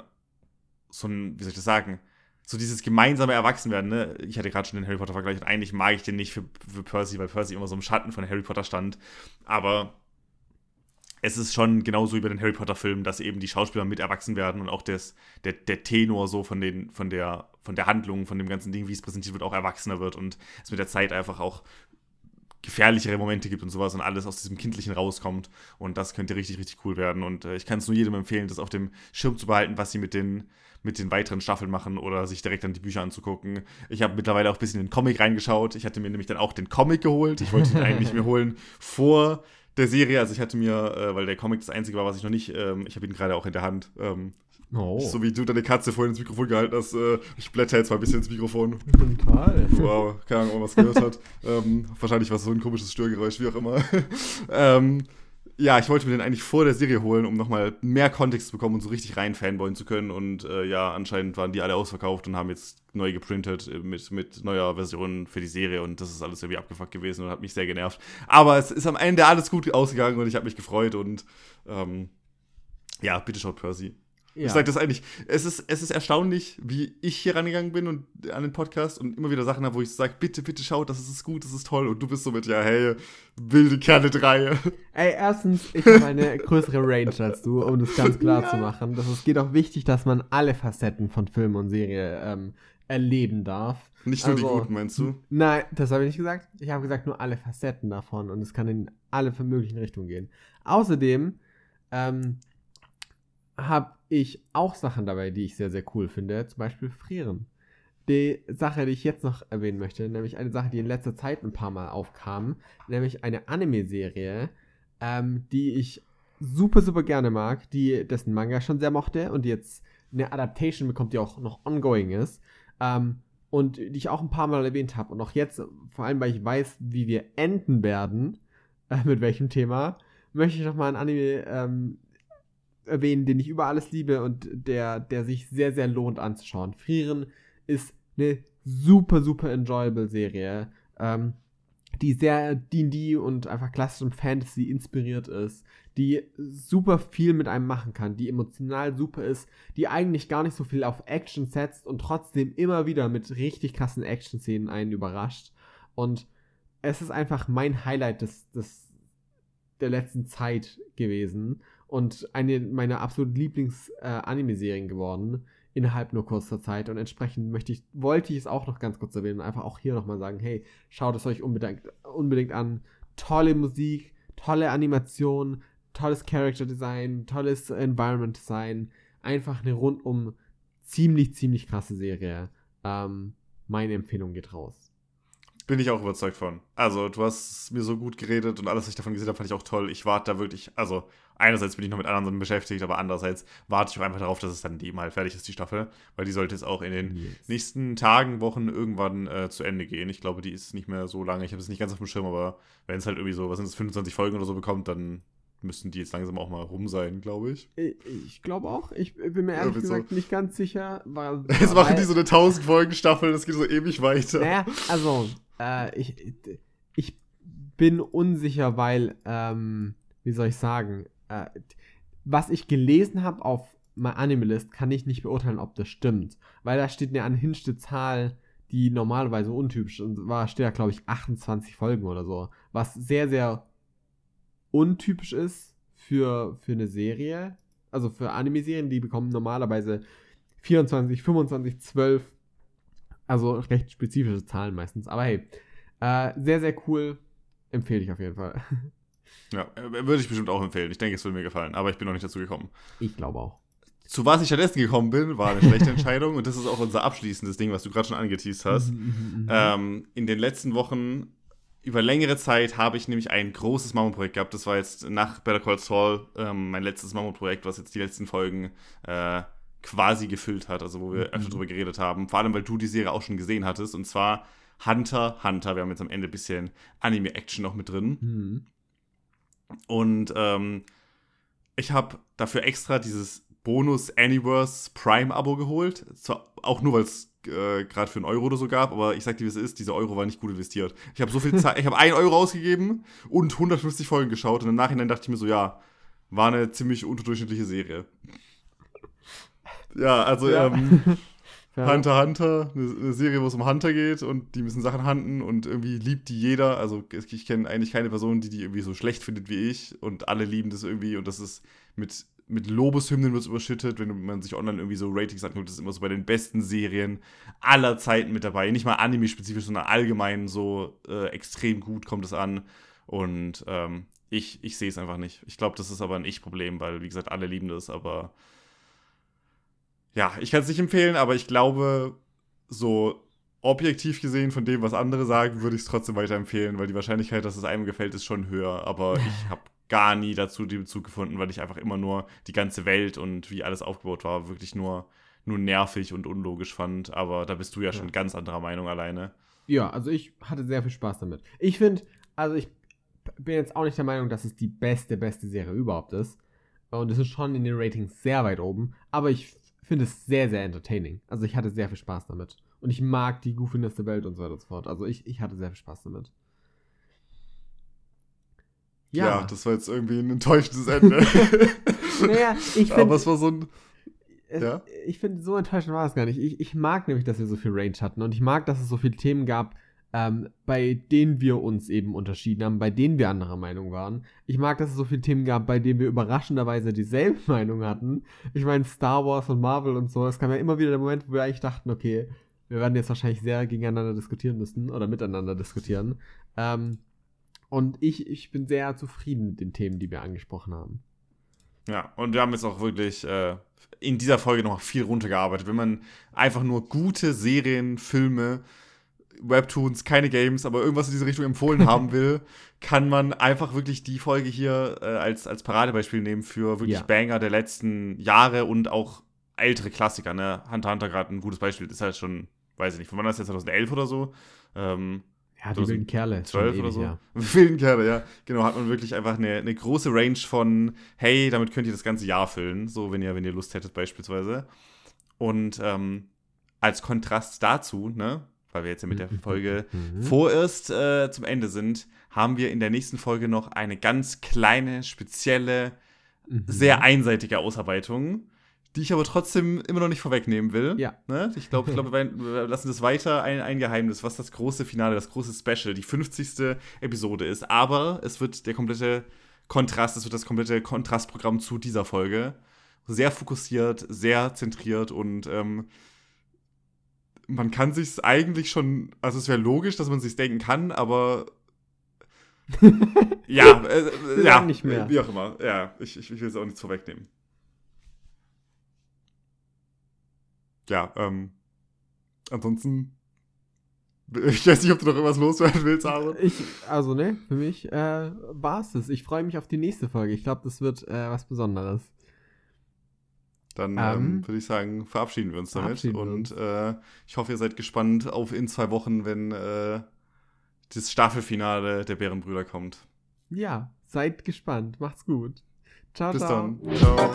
so ein, wie soll ich das sagen, so dieses gemeinsame Erwachsenwerden, ne? Ich hatte gerade schon den Harry Potter-Vergleich und eigentlich mag ich den nicht für, für Percy, weil Percy immer so im Schatten von Harry Potter stand. Aber es ist schon genauso wie bei den Harry Potter-Filmen, dass eben die Schauspieler mit erwachsen werden und auch das, der, der Tenor so von, den, von, der, von der Handlung, von dem ganzen Ding, wie es präsentiert wird, auch erwachsener wird und es mit der Zeit einfach auch gefährlichere Momente gibt und sowas und alles aus diesem Kindlichen rauskommt. Und das könnte richtig, richtig cool werden. Und äh, ich kann es nur jedem empfehlen, das auf dem Schirm zu behalten, was sie mit den, mit den weiteren Staffeln machen oder sich direkt dann die Bücher anzugucken. Ich habe mittlerweile auch ein bisschen in den Comic reingeschaut. Ich hatte mir nämlich dann auch den Comic geholt. Ich wollte ihn eigentlich mir holen vor der Serie. Also ich hatte mir, äh, weil der Comic das einzige war, was ich noch nicht, ähm, ich habe ihn gerade auch in der Hand. Ähm, oh. So wie du deine Katze vorhin ins Mikrofon gehalten hast. Äh, ich blätter jetzt mal ein bisschen ins Mikrofon. Total. Wow, keine Ahnung, ob man was gehört hat. ähm, wahrscheinlich war es so ein komisches Störgeräusch, wie auch immer. ähm, ja, ich wollte mir den eigentlich vor der Serie holen, um nochmal mehr Kontext zu bekommen und so richtig rein fanboyen zu können. Und äh, ja, anscheinend waren die alle ausverkauft und haben jetzt neu geprintet äh, mit, mit neuer Version für die Serie. Und das ist alles irgendwie abgefuckt gewesen und hat mich sehr genervt. Aber es ist am Ende alles gut ausgegangen und ich habe mich gefreut. Und ähm, ja, bitte schaut Percy. Ja. Ich sage das eigentlich, es ist, es ist erstaunlich, wie ich hier rangegangen bin und an den Podcast und immer wieder Sachen habe, wo ich sage, bitte, bitte schaut, das ist gut, das ist toll. Und du bist so mit, ja, hey, wilde Kerle 3. Ey, erstens, ich habe eine größere Range als du, um das ganz klar ja. zu machen. Das ist, geht auch wichtig, dass man alle Facetten von Film und Serie ähm, erleben darf. Nicht nur also, die guten, meinst du? Nein, das habe ich nicht gesagt. Ich habe gesagt, nur alle Facetten davon und es kann in alle möglichen Richtungen gehen. Außerdem, ähm, habe ich auch Sachen dabei, die ich sehr, sehr cool finde. Zum Beispiel Frieren. Die Sache, die ich jetzt noch erwähnen möchte, nämlich eine Sache, die in letzter Zeit ein paar Mal aufkam, nämlich eine Anime-Serie, ähm, die ich super, super gerne mag, die dessen Manga schon sehr mochte und jetzt eine Adaptation bekommt, die auch noch ongoing ist. Ähm, und die ich auch ein paar Mal erwähnt habe. Und auch jetzt, vor allem, weil ich weiß, wie wir enden werden, äh, mit welchem Thema, möchte ich nochmal ein Anime ähm, erwähnen, den ich über alles liebe und der, der sich sehr, sehr lohnt anzuschauen. Frieren ist eine super, super enjoyable Serie, ähm, die sehr D&D und einfach klassischem Fantasy inspiriert ist, die super viel mit einem machen kann, die emotional super ist, die eigentlich gar nicht so viel auf Action setzt und trotzdem immer wieder mit richtig krassen Action-Szenen einen überrascht. Und es ist einfach mein Highlight des, des, der letzten Zeit gewesen und eine meiner absoluten Lieblings-Anime-Serien äh, geworden innerhalb nur kurzer Zeit und entsprechend möchte ich, wollte ich es auch noch ganz kurz erwähnen und einfach auch hier nochmal sagen, hey, schaut es euch unbedingt, unbedingt an. Tolle Musik, tolle Animation, tolles Character Design, tolles Environment Design, einfach eine rundum ziemlich, ziemlich krasse Serie. Ähm, meine Empfehlung geht raus. Bin ich auch überzeugt von. Also, du hast mir so gut geredet und alles, was ich davon gesehen habe, fand ich auch toll. Ich warte da wirklich, also, einerseits bin ich noch mit anderen Sachen beschäftigt, aber andererseits warte ich auch einfach darauf, dass es dann die mal fertig ist, die Staffel, weil die sollte jetzt auch in den yes. nächsten Tagen, Wochen irgendwann äh, zu Ende gehen. Ich glaube, die ist nicht mehr so lange. Ich habe es nicht ganz auf dem Schirm, aber wenn es halt irgendwie so, was sind es, 25 Folgen oder so bekommt, dann müssten die jetzt langsam auch mal rum sein, glaube ich. Ich glaube auch. Ich bin mir ehrlich ja, gesagt so. nicht ganz sicher. War, jetzt machen die so eine 1000 Folgen Staffel, das geht so ewig weiter. Naja, also äh, ich, ich bin unsicher, weil, ähm, wie soll ich sagen, äh, was ich gelesen habe auf My Animalist, kann ich nicht beurteilen, ob das stimmt. Weil da steht eine anhinschte Zahl, die normalerweise untypisch ist. Und war steht da, glaube ich, 28 Folgen oder so. Was sehr, sehr untypisch ist für, für eine Serie. Also für Anime-Serien, die bekommen normalerweise 24, 25, 12 also recht spezifische Zahlen meistens. Aber hey, äh, sehr, sehr cool. Empfehle ich auf jeden Fall. Ja, würde ich bestimmt auch empfehlen. Ich denke, es würde mir gefallen, aber ich bin noch nicht dazu gekommen. Ich glaube auch. Zu was ich stattdessen gekommen bin, war eine schlechte Entscheidung und das ist auch unser abschließendes Ding, was du gerade schon angeteased hast. Mhm, mhm, mhm. ähm, in den letzten Wochen, über längere Zeit, habe ich nämlich ein großes Mammutprojekt gehabt. Das war jetzt nach Better Call Saul ähm, mein letztes Mammutprojekt, was jetzt die letzten Folgen äh, quasi gefüllt hat, also wo wir mhm. öfter drüber geredet haben. Vor allem, weil du die Serie auch schon gesehen hattest. Und zwar Hunter, Hunter. Wir haben jetzt am Ende ein bisschen Anime-Action noch mit drin. Mhm. Und ähm, ich habe dafür extra dieses Bonus Anyverse Prime-Abo geholt. Zwar auch nur, weil es äh, gerade für einen Euro oder so gab, aber ich sag dir, wie es ist, dieser Euro war nicht gut investiert. Ich habe so viel Zeit, ich habe 1 Euro ausgegeben und 150 Folgen geschaut und im Nachhinein dachte ich mir so, ja, war eine ziemlich unterdurchschnittliche Serie. Ja, also ja. Ähm, ja. Hunter Hunter, eine, Serie, wo es um Hunter geht und die müssen Sachen hunten und irgendwie liebt die jeder. Also ich, ich kenne eigentlich keine Person, die die irgendwie so schlecht findet wie ich und alle lieben das irgendwie und das ist mit, mit Lobeshymnen wird es überschüttet, wenn man sich online irgendwie so Ratings anguckt, das ist immer so bei den besten Serien aller Zeiten mit dabei. Nicht mal anime-spezifisch, sondern allgemein so äh, extrem gut kommt es an und ähm, ich, ich sehe es einfach nicht. Ich glaube, das ist aber ein Ich-Problem, weil wie gesagt, alle lieben das, aber ja, ich kann es nicht empfehlen, aber ich glaube, so objektiv gesehen von dem, was andere sagen, würde ich es trotzdem weiterempfehlen, weil die Wahrscheinlichkeit, dass es einem gefällt, ist schon höher. Aber ich habe gar nie dazu den Bezug gefunden, weil ich einfach immer nur die ganze Welt und wie alles aufgebaut war, wirklich nur, nur nervig und unlogisch fand. Aber da bist du ja schon ja. ganz anderer Meinung alleine. Ja, also ich hatte sehr viel Spaß damit. Ich finde, also ich bin jetzt auch nicht der Meinung, dass es die beste, beste Serie überhaupt ist. Und es ist schon in den Ratings sehr weit oben. Aber ich finde es sehr, sehr entertaining. Also ich hatte sehr viel Spaß damit. Und ich mag die Goofiness der Welt und so weiter und so fort. Also ich, ich hatte sehr viel Spaß damit. Ja. ja das war jetzt irgendwie ein enttäuschendes Ende. naja, ich finde. Aber es war so ein. Es, ja? Ich finde, so enttäuschend war es gar nicht. Ich, ich mag nämlich, dass wir so viel Range hatten. Und ich mag, dass es so viele Themen gab, ähm, bei denen wir uns eben unterschieden haben, bei denen wir anderer Meinung waren. Ich mag, dass es so viele Themen gab, bei denen wir überraschenderweise dieselbe Meinung hatten. Ich meine, Star Wars und Marvel und so, es kam ja immer wieder der Moment, wo wir eigentlich dachten, okay, wir werden jetzt wahrscheinlich sehr gegeneinander diskutieren müssen oder miteinander diskutieren. Ähm, und ich, ich bin sehr zufrieden mit den Themen, die wir angesprochen haben. Ja, und wir haben jetzt auch wirklich äh, in dieser Folge noch viel runtergearbeitet. Wenn man einfach nur gute Serien, Filme Webtoons, keine Games, aber irgendwas in diese Richtung empfohlen haben will, kann man einfach wirklich die Folge hier äh, als, als Paradebeispiel nehmen für wirklich ja. Banger der letzten Jahre und auch ältere Klassiker. Ne? Hunter Hunter gerade ein gutes Beispiel, ist halt schon, weiß ich nicht, von wann ist das jetzt 2011 oder so? Ähm, ja, die wilden Kerle. 12 oder so. Ja. Wilden Kerle, ja. Genau, hat man wirklich einfach eine, eine große Range von, hey, damit könnt ihr das ganze Jahr füllen, so wenn ihr, wenn ihr Lust hättet beispielsweise. Und ähm, als Kontrast dazu, ne, weil wir jetzt ja mit der mhm. Folge mhm. vorerst äh, zum Ende sind, haben wir in der nächsten Folge noch eine ganz kleine, spezielle, mhm. sehr einseitige Ausarbeitung, die ich aber trotzdem immer noch nicht vorwegnehmen will. Ja. Ne? Ich glaube, ich glaub, wir, wir lassen das weiter ein, ein Geheimnis, was das große Finale, das große Special, die 50. Episode ist. Aber es wird der komplette Kontrast, es wird das komplette Kontrastprogramm zu dieser Folge. Sehr fokussiert, sehr zentriert und ähm, man kann sich eigentlich schon, also es wäre logisch, dass man sich denken kann, aber ja, äh, äh ja, nicht mehr. wie auch immer. Ja, ich, ich, ich will es auch nicht vorwegnehmen. Ja, ähm, ansonsten, ich weiß nicht, ob du noch irgendwas loswerden willst, Aaron. Ich, also, ne, für mich äh, war es das. Ich freue mich auf die nächste Folge. Ich glaube, das wird äh, was Besonderes. Dann ähm, ähm, würde ich sagen, verabschieden wir uns damit. Und äh, ich hoffe, ihr seid gespannt auf in zwei Wochen, wenn äh, das Staffelfinale der Bärenbrüder kommt. Ja, seid gespannt. Macht's gut. Ciao, Bis ciao. dann. Ciao.